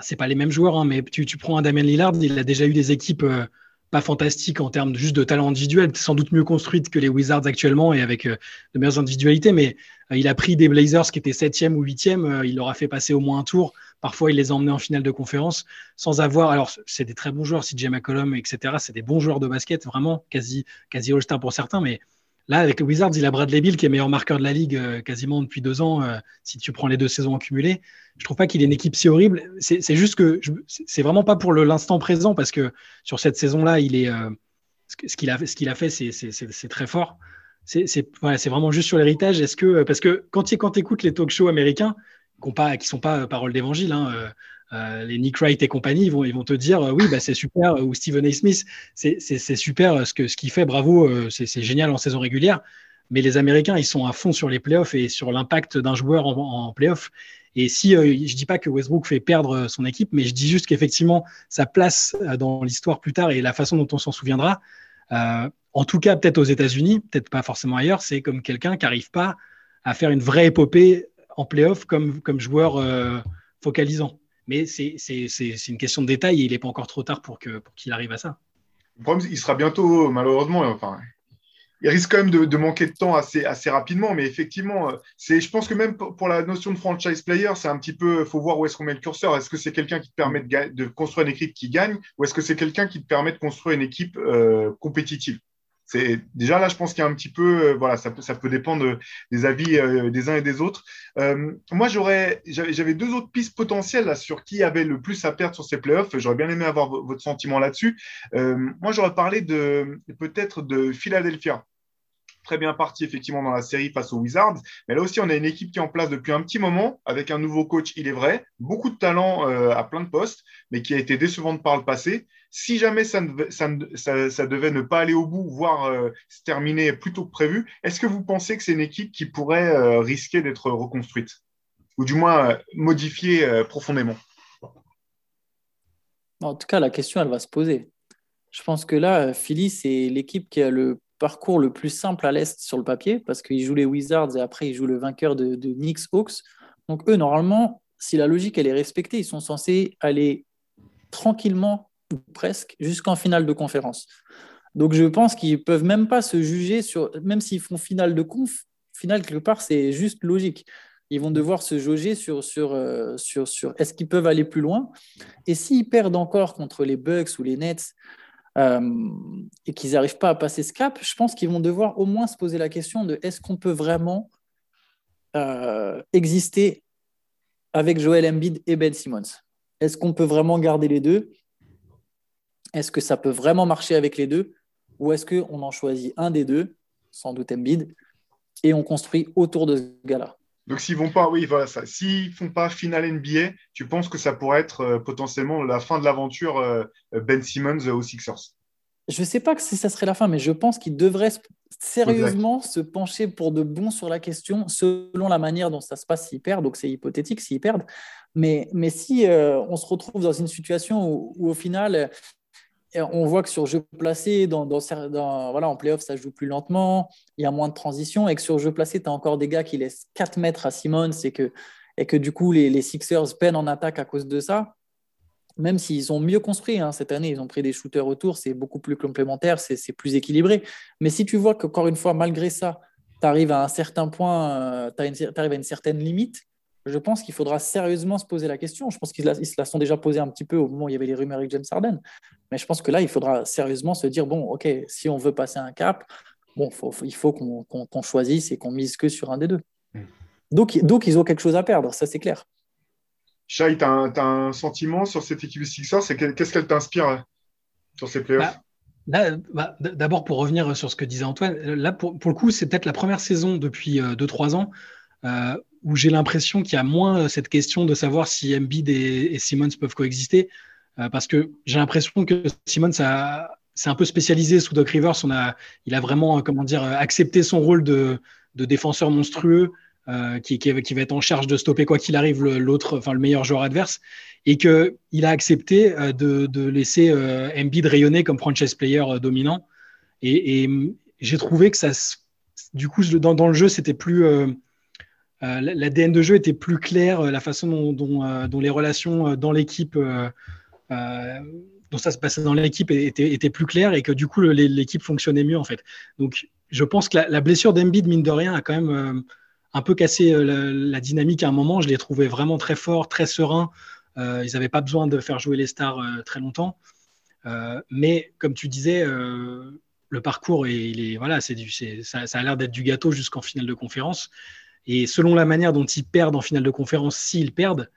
c'est pas les mêmes joueurs, hein, mais tu, tu, prends un Damien Lillard, il a déjà eu des équipes. Euh, pas fantastique en termes de, juste de talent individuel, sans doute mieux construite que les Wizards actuellement et avec euh, de meilleures individualités, mais euh, il a pris des Blazers qui étaient septième ou huitième, euh, il leur a fait passer au moins un tour. Parfois, il les a emmenés en finale de conférence sans avoir. Alors, c'est des très bons joueurs, CJ McCollum, etc. C'est des bons joueurs de basket, vraiment, quasi, quasi All-Star pour certains, mais Là, avec les Wizards, il a Bradley Bill qui est meilleur marqueur de la ligue euh, quasiment depuis deux ans, euh, si tu prends les deux saisons accumulées. Je trouve pas qu'il ait une équipe si horrible. C'est juste que c'est vraiment pas pour l'instant présent parce que sur cette saison-là, il est euh, ce qu'il a, ce qu'il a fait, c'est très fort. C'est vraiment juste sur l'héritage. Est-ce que parce que quand tu écoutes les talk shows américains, qui ne sont pas paroles d'évangile, hein, euh, les Nick Wright et compagnie, ils vont, te dire euh, oui, bah, c'est super, ou Stephen A. Smith, c'est super euh, ce qu'il ce fait, bravo, c'est génial en saison régulière. Mais les Américains, ils sont à fond sur les playoffs et sur l'impact d'un joueur en, en playoffs. Et si je ne dis pas que Westbrook fait perdre son équipe, mais je dis juste qu'effectivement, sa place dans l'histoire plus tard et la façon dont on s'en souviendra, en tout cas peut-être aux États-Unis, peut-être pas forcément ailleurs, c'est comme quelqu'un qui n'arrive pas à faire une vraie épopée en playoff comme, joueur focalisant. Mais c'est une question de détail et il n'est pas encore trop tard pour qu'il arrive à ça. Le problème, il sera bientôt, malheureusement, enfin, il risque quand même de, manquer de temps assez, rapidement, mais effectivement, je pense que même pour la notion de franchise player, c'est un petit peu, il faut voir où est-ce qu'on met le curseur. Est-ce que c'est quelqu'un qui te permet de, de, construire une équipe qui gagne, ou est-ce que c'est quelqu'un qui te permet de construire une équipe euh, compétitive? C'est déjà là, je pense qu'il y a un petit peu, euh, voilà, ça peut, dépendre des avis euh, des uns et des autres. Euh, moi, j'aurais, j'avais deux autres pistes potentielles sur qui avait le plus à perdre sur ces playoffs. J'aurais bien aimé avoir votre sentiment là-dessus. moi, j'aurais parlé de peut-être de Philadelphia très bien parti effectivement dans la série face aux Wizards. Mais là aussi, on a une équipe qui est en place depuis un petit moment, avec un nouveau coach, il est vrai, beaucoup de talent euh, à plein de postes, mais qui a été décevante par le passé. Si jamais ça, ça, devait ne pas aller au bout, voire euh, se terminer plus tôt que prévu, est-ce que vous pensez que c'est une équipe qui pourrait euh, risquer d'être reconstruite? Ou du moins modifiée profondément? En tout cas, la question, elle va se poser. Je pense que là, Philly, c'est l'équipe qui a le parcours le plus simple à l'Est sur le papier, parce qu'ils jouent les Wizards et après ils jouent le vainqueur de, Knicks Hawks. Donc eux, normalement, si la logique elle est respectée, ils sont censés aller tranquillement, ou presque, jusqu'en finale de conférence. Donc je pense qu'ils peuvent même pas se juger sur, même s'ils font finale de conf, finale quelque part, c'est juste logique. Ils vont devoir se jauger sur, sur, euh, sur, sur est-ce qu'ils peuvent aller plus loin. Et s'ils perdent encore contre les Bucks ou les Nets, euh, et qu'ils n'arrivent pas à passer ce cap, je pense qu'ils vont devoir au moins se poser la question de est-ce qu'on peut vraiment euh, exister avec Joel Embiid et Ben Simmons? Est-ce qu'on peut vraiment garder les deux? Est-ce que ça peut vraiment marcher avec les deux? Ou est-ce qu'on en choisit un des deux, sans doute Embiid, et on construit autour de ce gars-là? Donc s'ils vont pas, oui, voilà ça. S'ils font pas finale NBA, tu penses que ça pourrait être euh, potentiellement la fin de l'aventure euh, Ben Simmons aux Sixers? Je ne sais pas si ça serait la fin, mais je pense qu'ils devraient sérieusement se pencher pour de bon sur la question, selon la manière dont ça se passe s'ils perdent. Donc c'est hypothétique s'ils perdent. Mais, mais si euh, on se retrouve dans une situation où au final on voit que sur jeu placé, dans, voilà, en playoff, ça joue plus lentement, il y a moins de transition, et que sur jeu placé, tu as encore des gars qui laissent 4 mètres à Simmons, et que, et que du coup, les, Sixers peinent en attaque à cause de ça. même s'ils ont mieux construit hein, cette année, ils ont pris des shooters autour, c'est beaucoup plus complémentaire, c'est plus équilibré. Mais si tu vois qu'encore une fois, malgré ça, tu arrives à un certain point, euh, tu arrives à une certaine limite, je pense qu'il faudra sérieusement se poser la question. Je pense qu'ils se la sont déjà posée un petit peu au moment où il y avait les rumeurs avec James Harden. Mais je pense que là, il faudra sérieusement se dire, bon, OK, si on veut passer un cap, bon, il faut qu'on choisisse et qu'on mise que sur un des deux. Hmm. Donc, donc, ils ont quelque chose à perdre, ça c'est clair. Shai, tu as, un sentiment sur cette équipe Sixers? Qu'est-ce qu'elle t'inspire sur ces playoffs? Bah, bah, D'abord, pour revenir sur ce que disait Antoine, là, pour, pour le coup, c'est peut-être la première saison depuis 2-3 euh, ans euh, où j'ai l'impression qu'il y a moins cette question de savoir si Embiid et, Simmons peuvent coexister. parce que j'ai l'impression que Simmons s'est un peu spécialisé sous Doc Rivers. A, il a vraiment comment dire, accepté son rôle de, défenseur monstrueux. Euh, qui, va être en charge de stopper quoi qu'il arrive l'autre, enfin le meilleur joueur adverse, et que il a accepté euh, de, laisser euh, Embiid rayonner comme franchise player dominant. Et, j'ai trouvé que ça, du coup, dans le jeu, c'était plus l'ADN de jeu était plus clair, la façon dont, dont les relations dans l'équipe dont ça se passait dans l'équipe était, plus clair et que du coup l'équipe fonctionnait mieux en fait. Donc je pense que la, blessure d'Embiid mine de rien a quand même un peu cassé euh, la, dynamique à un moment. Je les trouvais vraiment très forts, très sereins. Euh, ils n'avaient pas besoin de faire jouer les stars euh, très longtemps. mais comme tu disais, le parcours, voilà, ça, a l'air d'être du gâteau jusqu'en finale de conférence. Et selon la manière dont ils perdent en finale de conférence, s'ils perdent,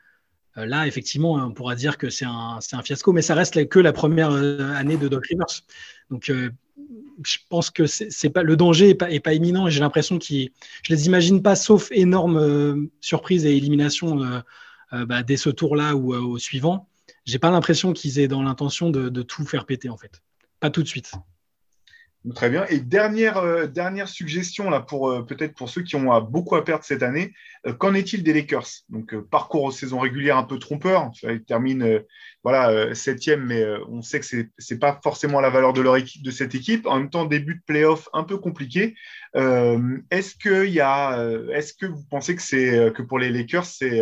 là, effectivement, on pourra dire que c'est un, un, fiasco, mais ça reste que la première année de Doc Rivers. Donc, je pense que c'est pas le danger est pas, imminent. J'ai l'impression qu'ils, je les imagine pas, sauf énorme euh, surprise et élimination euh, euh, bah, dès ce tour-là ou au suivant. J'ai pas l'impression qu'ils aient dans l'intention de, tout faire péter en fait. Pas tout de suite. Très bien. Et dernière, euh, dernière suggestion, là, pour euh, peut-être pour ceux qui ont euh, beaucoup à perdre cette année, qu'en est-il des Lakers? Donc, parcours aux saisons régulières un peu trompeur. Ils terminent voilà, septième, mais on sait que ce n'est pas forcément la valeur de, leur de cette équipe. En même temps, début de playoff un peu compliqué. est-ce, que y a, est-ce que vous pensez que, c'est, que pour les Lakers, c'est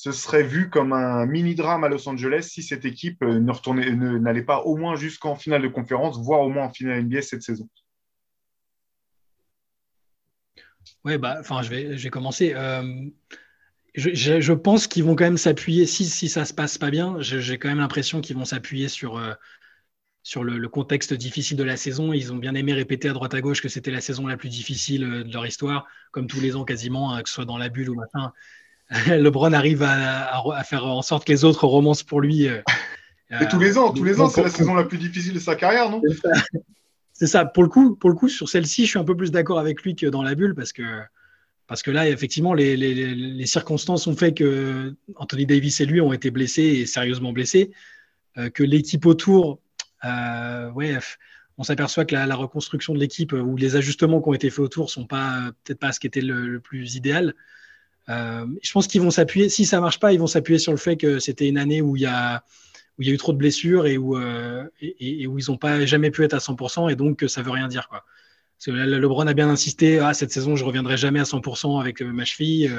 ce serait vu comme un mini-drame à Los Angeles si cette équipe euh, n'allait pas au moins jusqu'en finale de conférence, voire au moins en finale NBA cette saison. Oui, bah, je vais, je vais commencer. Euh, je, je, pense qu'ils vont quand même s'appuyer, si, si ça se passe pas bien, j'ai quand même l'impression qu'ils vont s'appuyer sur, euh, sur le, contexte difficile de la saison. Ils ont bien aimé répéter à droite à gauche que c'était la saison la plus difficile de leur histoire, comme tous les ans quasiment, hein, que ce soit dans la bulle ou maintenant. LeBron arrive à, faire en sorte que les autres romancent pour lui. Euh, tous les ans, tous les ans, c'est la saison la plus difficile de sa carrière, non? C'est ça. Pour le coup, pour le coup, sur celle-ci, je suis un peu plus d'accord avec lui que dans la bulle parce que parce que là, effectivement, les, circonstances ont fait que Anthony Davis et lui ont été blessés et sérieusement blessés, euh, que l'équipe autour, euh, ouais, on s'aperçoit que la, reconstruction de l'équipe ou les ajustements qui ont été faits autour sont pas peut-être pas ce qui était le plus idéal. Euh, je pense qu'ils vont s'appuyer, si ça marche pas, ils vont s'appuyer sur le fait que c'était une année où il y a, eu trop de blessures et où, euh, ils n'ont pas jamais pu être à 100% et donc ça veut rien dire. Quoi. Que LeBron a bien insisté, ah, cette saison je reviendrai jamais à 100% avec euh, ma cheville.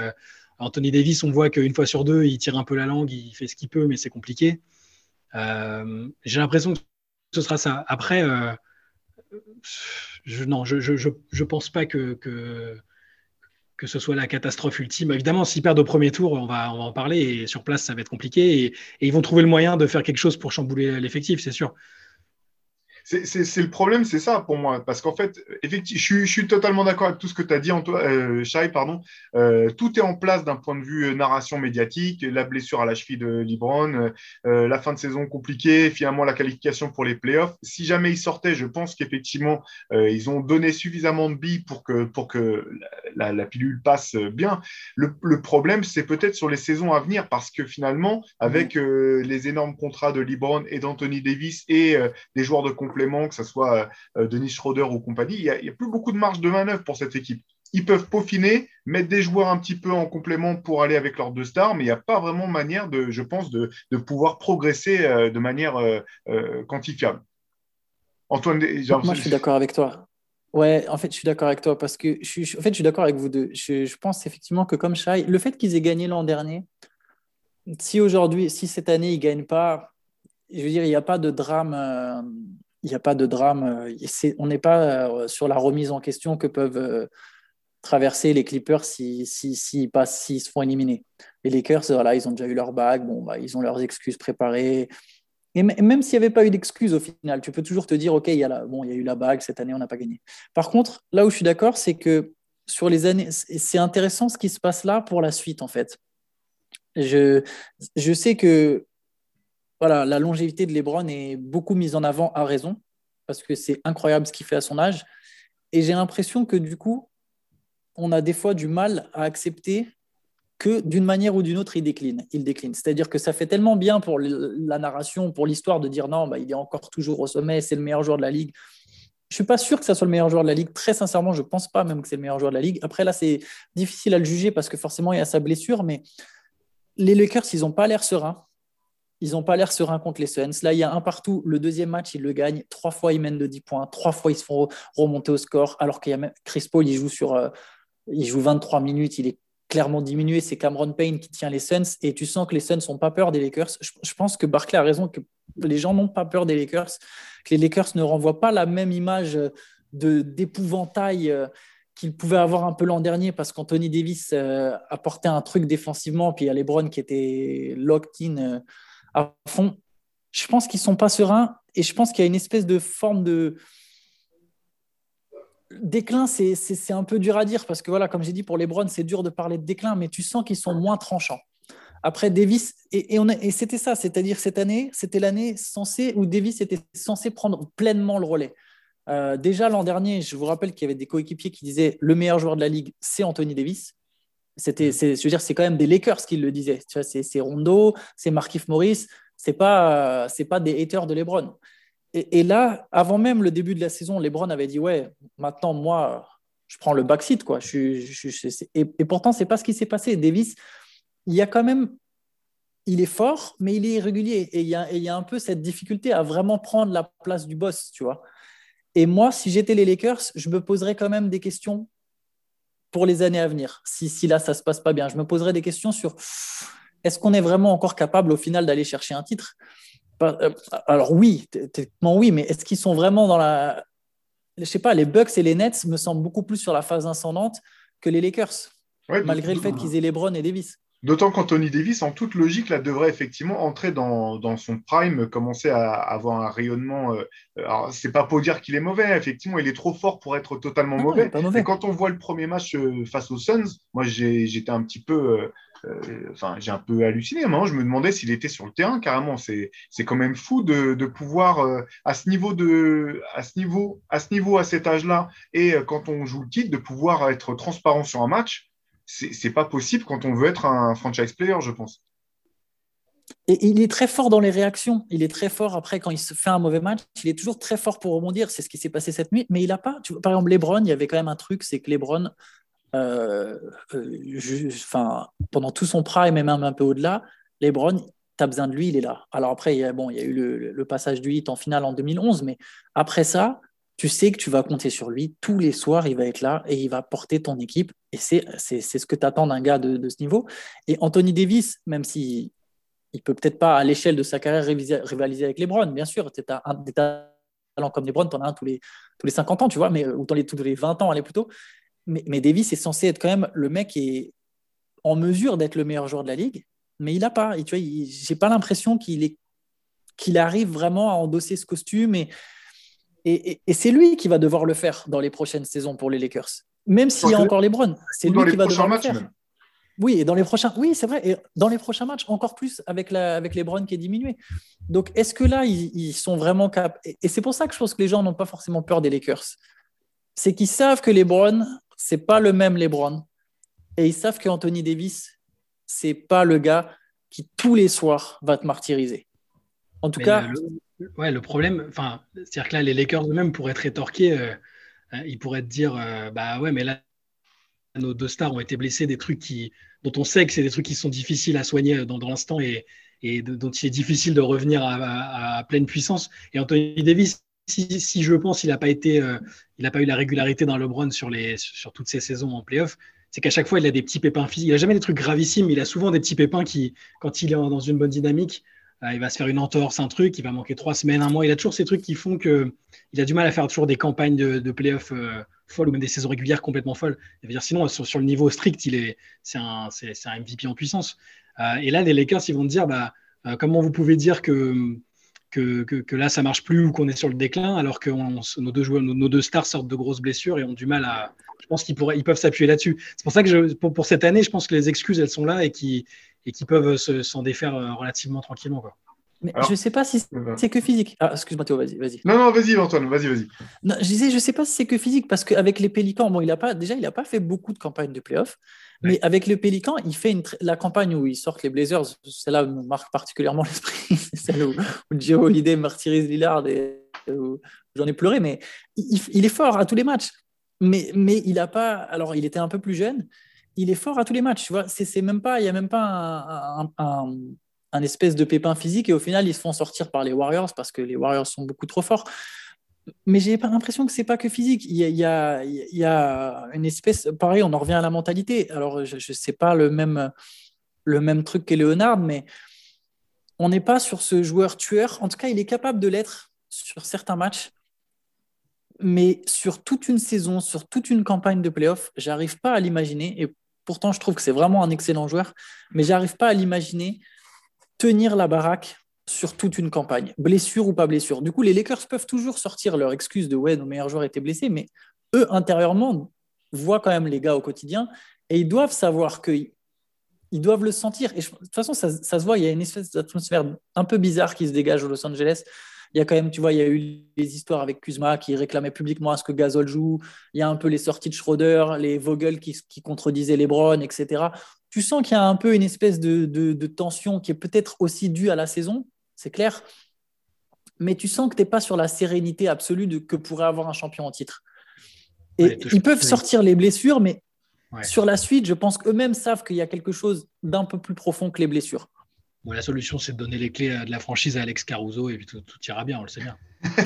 Anthony Davis, on voit qu'une fois sur deux, il tire un peu la langue, il fait ce qu'il peut, mais c'est compliqué. J'ai l'impression que ce sera ça. Après, je, non, je, je, pense pas que, que que ce soit la catastrophe ultime. Évidemment, s'ils perdent au premier tour, on va, on va en parler et sur place, ça va être compliqué. et, ils vont trouver le moyen de faire quelque chose pour chambouler l'effectif, c'est sûr. C'est le problème, c'est ça pour moi. Parce qu'en fait, effectivement, je, suis totalement d'accord avec tout ce que tu as dit, Antoine, euh, pardon. Euh, tout est en place d'un point de vue euh, narration médiatique, la blessure à la cheville de Libron, la fin de saison compliquée, finalement la qualification pour les playoffs. Si jamais ils sortaient, je pense qu'effectivement, ils ont donné suffisamment de billes pour que, pour que la, pilule passe bien. Le, problème, c'est peut-être sur les saisons à venir, parce que finalement, avec mmh. les énormes contrats de Libron et d'Anthony Davis et des joueurs de complément, que ce soit euh, Denis Schroeder ou compagnie, il n'y a, plus beaucoup de marge de manœuvre pour cette équipe. Ils peuvent peaufiner, mettre des joueurs un petit peu en complément pour aller avec leurs deux stars, mais il n'y a pas vraiment manière, de, je pense, de, pouvoir progresser euh, de manière euh, quantifiable. Antoine, moi je suis d'accord avec toi. Ouais, en fait, je suis d'accord avec toi parce que je suis, en fait, je suis d'accord avec vous deux. Je, pense effectivement que comme Shai, le fait qu'ils aient gagné l'an dernier, si aujourd'hui, si cette année ils gagnent pas, je veux dire, il n'y a pas de drame. Euh, il n'y a pas de drame. on n'est pas sur la remise en question que peuvent traverser les Clippers s'ils si, si, s'ils se font éliminer. Les Lakers, voilà, ils ont déjà eu leur bague, bon, bah, ils ont leurs excuses préparées. Et même s'il n'y avait pas eu d'excuses au final, tu peux toujours te dire, OK, il y, a bon, y a eu la bague, cette année, on n'a pas gagné. Par contre, là où je suis d'accord, c'est que sur les années, c'est intéressant ce qui se passe là pour la suite, en fait. Je, je sais que voilà, la longévité de LeBron est beaucoup mise en avant à raison, parce que c'est incroyable ce qu'il fait à son âge. Et j'ai l'impression que du coup, on a des fois du mal à accepter que d'une manière ou d'une autre, il décline. Il décline. C'est-à-dire que ça fait tellement bien pour la narration, pour l'histoire de dire non, bah, il est encore toujours au sommet, c'est le meilleur joueur de la ligue. Je suis pas sûr que ça soit le meilleur joueur de la ligue. Très sincèrement, je pense pas même que c'est le meilleur joueur de la ligue. Après, là, c'est difficile à le juger parce que forcément, il y a sa blessure, mais les Lakers, ils n'ont pas l'air sereins. Ils n'ont pas l'air sereins contre les Suns. Là, il y a un partout. Le deuxième match, ils le gagnent. Trois fois, ils mènent de 10 points. Trois fois, ils se font remonter au score. Alors qu'il y a même Chris Paul, il joue, sur, euh, il joue 23 minutes. Il est clairement diminué. C'est Cameron Payne qui tient les Suns. Et tu sens que les Suns n'ont pas peur des Lakers. Je, pense que Barclay a raison, que les gens n'ont pas peur des Lakers. Que les Lakers ne renvoient pas la même image d'épouvantail euh, qu'ils pouvaient avoir un peu l'an dernier parce qu'Anthony Davis euh, apportait un truc défensivement. Puis il y a LeBron qui était locked in à fond. Je pense qu'ils sont pas sereins et je pense qu'il y a une espèce de forme de déclin. C'est un peu dur à dire parce que voilà, comme j'ai dit pour les Browns, c'est dur de parler de déclin, mais tu sens qu'ils sont moins tranchants. Après Davis, et, et c'était ça, c'est-à-dire cette année, c'était l'année censée où Davis était censé prendre pleinement le relais. Euh, déjà l'an dernier, je vous rappelle qu'il y avait des coéquipiers qui disaient le meilleur joueur de la ligue, c'est Anthony Davis. C'était, je veux dire, c'est quand même des Lakers qui le disaient. Tu vois, c'est, Rondo, c'est Markif Morris, c'est pas, c'est pas des haters de LeBron. Et, là, avant même le début de la saison, LeBron avait dit ouais, maintenant moi, je prends le backseat quoi. Je, je, et, et, pourtant, c'est pas ce qui s'est passé. Davis, il y a quand même, il est fort, mais il est irrégulier et il y a, il y a un peu cette difficulté à vraiment prendre la place du boss, tu vois. Et moi, si j'étais les Lakers, je me poserais quand même des questions pour les années à venir, si, si là, ça ne se passe pas bien. Je me poserai des questions sur est-ce qu'on est vraiment encore capable au final d'aller chercher un titre? Euh, Alors oui, techniquement oui, mais est-ce qu'ils sont vraiment dans la... Je sais pas, les Bucks et les Nets me semblent beaucoup plus sur la phase ascendante que les Lakers, malgré le fait qu'ils aient LeBron et Davis. D'autant qu'Anthony Davis, en toute logique, là, devrait effectivement entrer dans, dans son prime, commencer à avoir un rayonnement. Euh, alors, c'est pas pour dire qu'il est mauvais, effectivement, il est trop fort pour être totalement mauvais. Mais quand on voit le premier match euh, face aux Suns, moi, j'étais un petit peu. Euh, enfin, j'ai un peu halluciné. Moi, je me demandais s'il était sur le terrain carrément. C'est quand même fou de, de pouvoir, à ce niveau, de, à ce niveau, à ce niveau, à cet âge-là, et quand on joue le titre, de pouvoir être transparent sur un match c'est pas possible quand on veut être un franchise player, je pense. Et il est très fort dans les réactions. Il est très fort après quand il se fait un mauvais match. Il est toujours très fort pour rebondir. C'est ce qui s'est passé cette nuit. Mais il n'a pas. Tu vois, par exemple, Lebron, il y avait quand même un truc, c'est que Lebron, euh, euh pendant tout son prime et même un peu au-delà, Lebron, tu as besoin de lui, il est là. Alors après, il y a, bon, il y a eu le, le passage du hit en finale en 2011, mais après ça, tu sais que tu vas compter sur lui. Tous les soirs, il va être là et il va porter ton équipe. Et c'est ce que tu attends d'un gars de, ce niveau. Et Anthony Davis, même s'il ne peut peut-être pas, à l'échelle de sa carrière, rivaliser avec LeBron, bien sûr, tu as un des talents comme LeBron, tu en as un tous les, tous les 50 ans, tu vois, mais, ou dans les, tous les 20 ans, allez plutôt. Mais, mais Davis est censé être quand même le mec qui est en mesure d'être le meilleur joueur de la ligue, mais il n'a pas. Et tu vois, j'ai pas l'impression qu'il qu'il arrive vraiment à endosser ce costume et et, c'est lui qui va devoir le faire dans les prochaines saisons pour les Lakers. Même s'il y a encore les Browns, c'est lui qui va devoir le faire. Oui, et dans les prochains, oui, c'est vrai. Et dans les prochains matchs, encore plus avec, la, avec les Browns qui est diminué. Donc, est-ce que là, ils, sont vraiment capables Et, c'est pour ça que je pense que les gens n'ont pas forcément peur des Lakers. C'est qu'ils savent que les Browns, c'est pas le même les Browns. Et ils savent qu'Anthony Davis, c'est pas le gars qui tous les soirs va te martyriser. En tout cas, Ouais, le problème, enfin, c'est-à-dire que là, les Lakers eux-mêmes pourraient être rétorqués. Euh, hein, ils pourraient te dire, euh, bah ouais, mais là, nos deux stars ont été blessés, des trucs qui, dont on sait que c'est des trucs qui sont difficiles à soigner dans, l'instant et, dont il est difficile de revenir à, pleine puissance. Et Anthony Davis, si, je pense, il n'a pas euh, il pas eu la régularité dans LeBron sur sur toutes ces saisons en playoff. C'est qu'à chaque fois, il a des petits pépins physiques. Il n'a jamais des trucs gravissimes. Il a souvent des petits pépins qui, quand il est dans une bonne dynamique, il va se faire une entorse, un truc, il va manquer trois semaines, un mois. Il a toujours ces trucs qui font qu'il a du mal à faire toujours des campagnes de, de playoff folles ou même des saisons régulières complètement folles. dire, sinon, sur, le niveau strict, il est, c'est un, MVP en puissance. et là, les Lakers, ils vont dire, bah, comment vous pouvez dire que que, là, ça marche plus ou qu'on est sur le déclin, alors que nos, deux joueurs, nos, deux stars sortent de grosses blessures et ont du mal à. Je pense qu'ils pourraient, ils peuvent s'appuyer là-dessus. C'est pour ça que je, pour, cette année, je pense que les excuses, elles sont là et qui et qui peuvent s'en défaire euh, relativement tranquillement. Quoi. Mais je ne sais pas si c'est que physique. Ah, excuse-moi Théo, vas-y, vas-y. Non, non, vas-y Antoine, vas-y, vas-y. je disais, je ne sais pas si c'est que physique parce qu'avec les Pélicans, bon, il a pas, déjà, il n'a pas fait beaucoup de campagnes de playoffs, mais avec le Pélican, il fait une la campagne où ils sortent les Blazers. Celle-là me marque particulièrement l'esprit. c'est celle où, où Gio Holiday martyrise Lillard et j'en ai pleuré, mais il, est fort à tous les matchs. Mais, mais il n'a pas. Alors, il était un peu plus jeune. Il est fort à tous les matchs, tu vois. C'est même pas, il n'y a même pas un espèce de pépin physique et au final ils se font sortir par les Warriors parce que les Warriors sont beaucoup trop forts. Mais j'ai pas l'impression que c'est pas que physique. Il y, a, il, y a, une espèce, pareil, on en revient à la mentalité. Alors je, ne sais pas le même, le même truc que Leonard, mais on n'est pas sur ce joueur tueur. En tout cas, il est capable de l'être sur certains matchs. Mais sur toute une saison, sur toute une campagne de playoff, j'arrive pas à l'imaginer. Et pourtant, je trouve que c'est vraiment un excellent joueur, mais j'arrive pas à l'imaginer tenir la baraque sur toute une campagne, blessure ou pas blessure. Du coup, les Lakers peuvent toujours sortir leur excuse de ouais, nos meilleurs joueurs étaient blessés, mais eux, intérieurement, voient quand même les gars au quotidien et ils doivent savoir qu'ils ils doivent le sentir. Et de toute façon, ça, ça, se voit, il y a une espèce d'atmosphère un peu bizarre qui se dégage au Los Angeles. Il y a quand même, tu vois, il y a eu les histoires avec Kuzma qui réclamait publiquement à ce que Gasol joue. Il y a un peu les sorties de Schroeder, les Vogel qui, qui contredisaient Lebron, etc tu sens qu'il y a un peu une espèce de, tension qui est peut-être aussi due à la saison, c'est clair, mais tu sens que tu n'es pas sur la sérénité absolue de, que pourrait avoir un champion en titre. Et ils peuvent sortir les blessures, mais sur la suite, je pense qu'eux-mêmes savent qu'il y a quelque chose d'un peu plus profond que les blessures. La solution, c'est de donner les clés de la franchise à Alex Caruso et puis tout, ira bien, on le sait bien.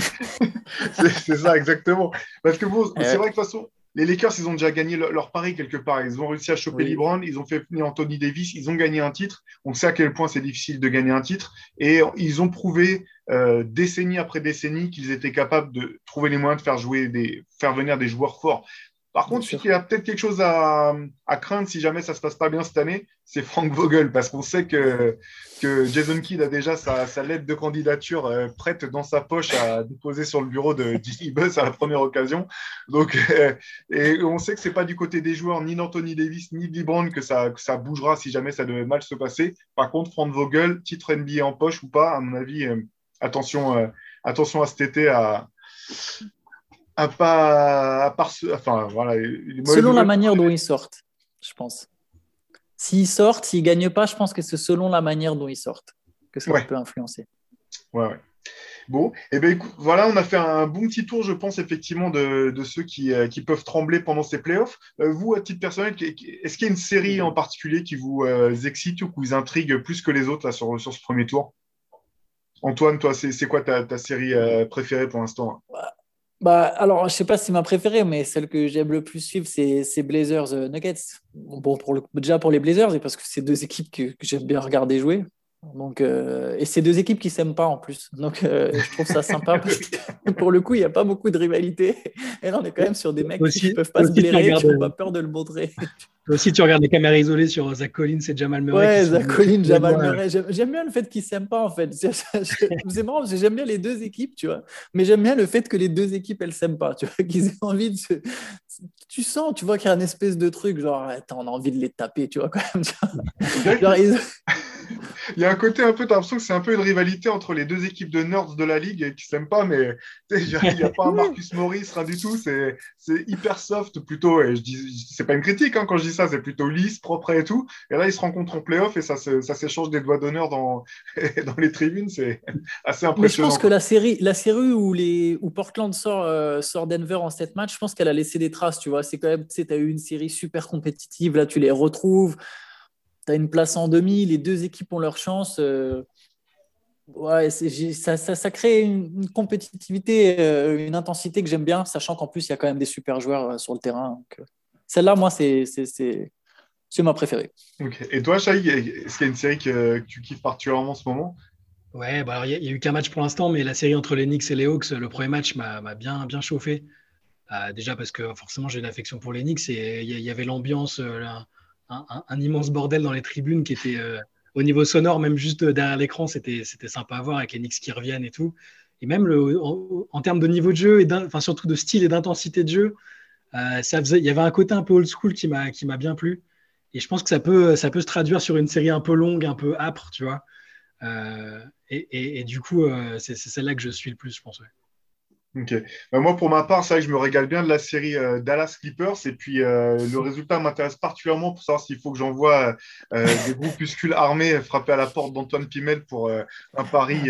c'est ça, exactement. Parce que bon, c'est vrai que de toute façon, les Lakers, ils ont déjà gagné leur, pari quelque part. Ils ont réussi à choper oui. LeBron, ils ont fait venir Anthony Davis, ils ont gagné un titre. On sait à quel point c'est difficile de gagner un titre. Et ils ont prouvé euh, décennie après décennie qu'ils étaient capables de trouver les moyens de faire jouer des, faire venir des joueurs forts. Par contre, il y a peut-être quelque chose à, craindre si jamais ça ne se passe pas bien cette année, c'est Frank Vogel, parce qu'on sait que, que Jason Kidd a déjà sa, lettre de candidature euh, prête dans sa poche à déposer sur le bureau de Jimmy Buzz à la première occasion. Donc, euh, et on sait que ce n'est pas du côté des joueurs, ni d'Anthony Davis, ni de LeBron, que ça, ça bougera si jamais ça devait mal se passer. Par contre, Frank Vogel, titre NBA en poche ou pas, à mon avis, euh, attention, attention à cet été à à pas, à part enfin voilà. Selon la manière dont ils sortent, je pense. S'ils sortent, s'ils gagnent pas, je pense que c'est selon la manière dont ils sortent que ça peut influencer. Ouais, ouais. Bon, et eh ben écoute, voilà, on a fait un bon petit tour, je pense, effectivement, de, de ceux qui, euh, qui, peuvent trembler pendant ces playoffs. Euh, vous, à titre personnel, est-ce qu'il y a une série en particulier qui vous euh, excite ou qui vous intrigue plus que les autres là, sur, sur ce premier tour? Antoine, toi, c'est quoi ta, ta série préférée pour l'instant? Bah, alors, je sais pas si c'est ma préférée, mais celle que j'aime le plus suivre, c'est Blazers euh, Nuggets. Bon, pour le, déjà pour les Blazers, et parce que c'est deux équipes que, que j'aime bien regarder jouer. Donc, euh, et c'est deux équipes qui s'aiment pas en plus. Donc, euh, je trouve ça sympa parce que pour le coup, il n'y a pas beaucoup de rivalité. Et là, on est quand même sur des mecs qui ne peuvent pas se blairer, qui n'ont pas peur de le montrer. Toi aussi, tu regardes les caméras isolées sur Zach Collins et Jamal Murray. Ouais, Zach Collins, Jamal Murray. J'aime bien le fait qu'ils ne s'aiment pas, en fait. C'est marrant, j'aime bien les deux équipes, tu vois. Mais j'aime bien le fait que les deux équipes, elles ne s'aiment pas, tu vois. Qu'ils aient envie de se... Tu sens, tu vois qu'il y a un espèce de truc, genre, on a envie de les taper, tu vois, quand même. Genre, ils il y a un côté un peu, t'as l'impression que c'est un peu une rivalité entre les deux équipes de nerds de la ligue qui s'aiment pas, mais il n'y a pas un Marcus Morris, rien du tout. C'est hyper soft plutôt. Et je dis, c'est pas une critique hein, quand je dis ça, c'est plutôt lisse, propre et tout. Et là, ils se rencontrent en playoff et ça, ça s'échange des doigts d'honneur dans, dans les tribunes. C'est assez impressionnant. Mais je pense que la série, la série où, les, où Portland sort, euh, sort Denver en 7 matchs, je pense qu'elle a laissé des traces. Tu vois, c'est quand même, tu as eu une série super compétitive. Là, tu les retrouves tu as une place en demi, les deux équipes ont leur chance. Euh, ouais, ça, ça, crée une, compétitivité, euh, une intensité que j'aime bien, sachant qu'en plus, il y a quand même des super joueurs euh, sur le terrain. Celle-là, moi, c'est ma préférée. Et toi, Shai, est-ce qu'il y a une série que, tu kiffes particulièrement en ce moment? Ouais, bah il n'y a, eu qu'un match pour l'instant, mais la série entre les Knicks et les Hawks, le premier match m'a bien, bien chauffé. Euh, déjà parce que forcément j'ai une affection pour les Knicks et il y, avait l'ambiance, euh, un, immense bordel dans les tribunes qui était euh, au niveau sonore, même juste derrière l'écran, c'était sympa à voir avec les Knicks qui reviennent et tout. Et même le, en, termes de niveau de jeu et enfin surtout de style et d'intensité de jeu, ça faisait, il y avait un côté un peu old school qui m'a bien plu. Et je pense que ça peut, ça peut se traduire sur une série un peu longue, un peu âpre, tu vois. Et, et, du coup, c'est celle-là que je suis le plus, je pense. Ok. Bah, moi, pour ma part, c'est vrai que je me régale bien de la série euh, Dallas Clippers. Et puis, euh, le résultat m'intéresse particulièrement pour savoir s'il faut que j'envoie euh, des groupuscules armés frapper à la porte d'Antoine Pimel pour un pari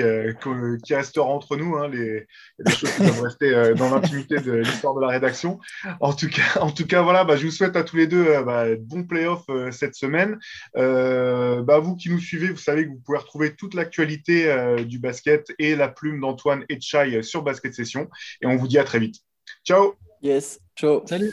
qui restera entre nous. Hein, les, les, choses qui doivent rester dans l'intimité de l'histoire de la rédaction. En tout cas, en tout cas voilà, bah, je vous souhaite à tous les deux bah, bon playoff cette semaine. Bah, vous qui nous suivez, vous savez que vous pouvez retrouver toute l'actualité du basket et la plume d'Antoine et de Chai sur Basket Session. Et on vous dit à très vite. Ciao. Yes, ciao. Salut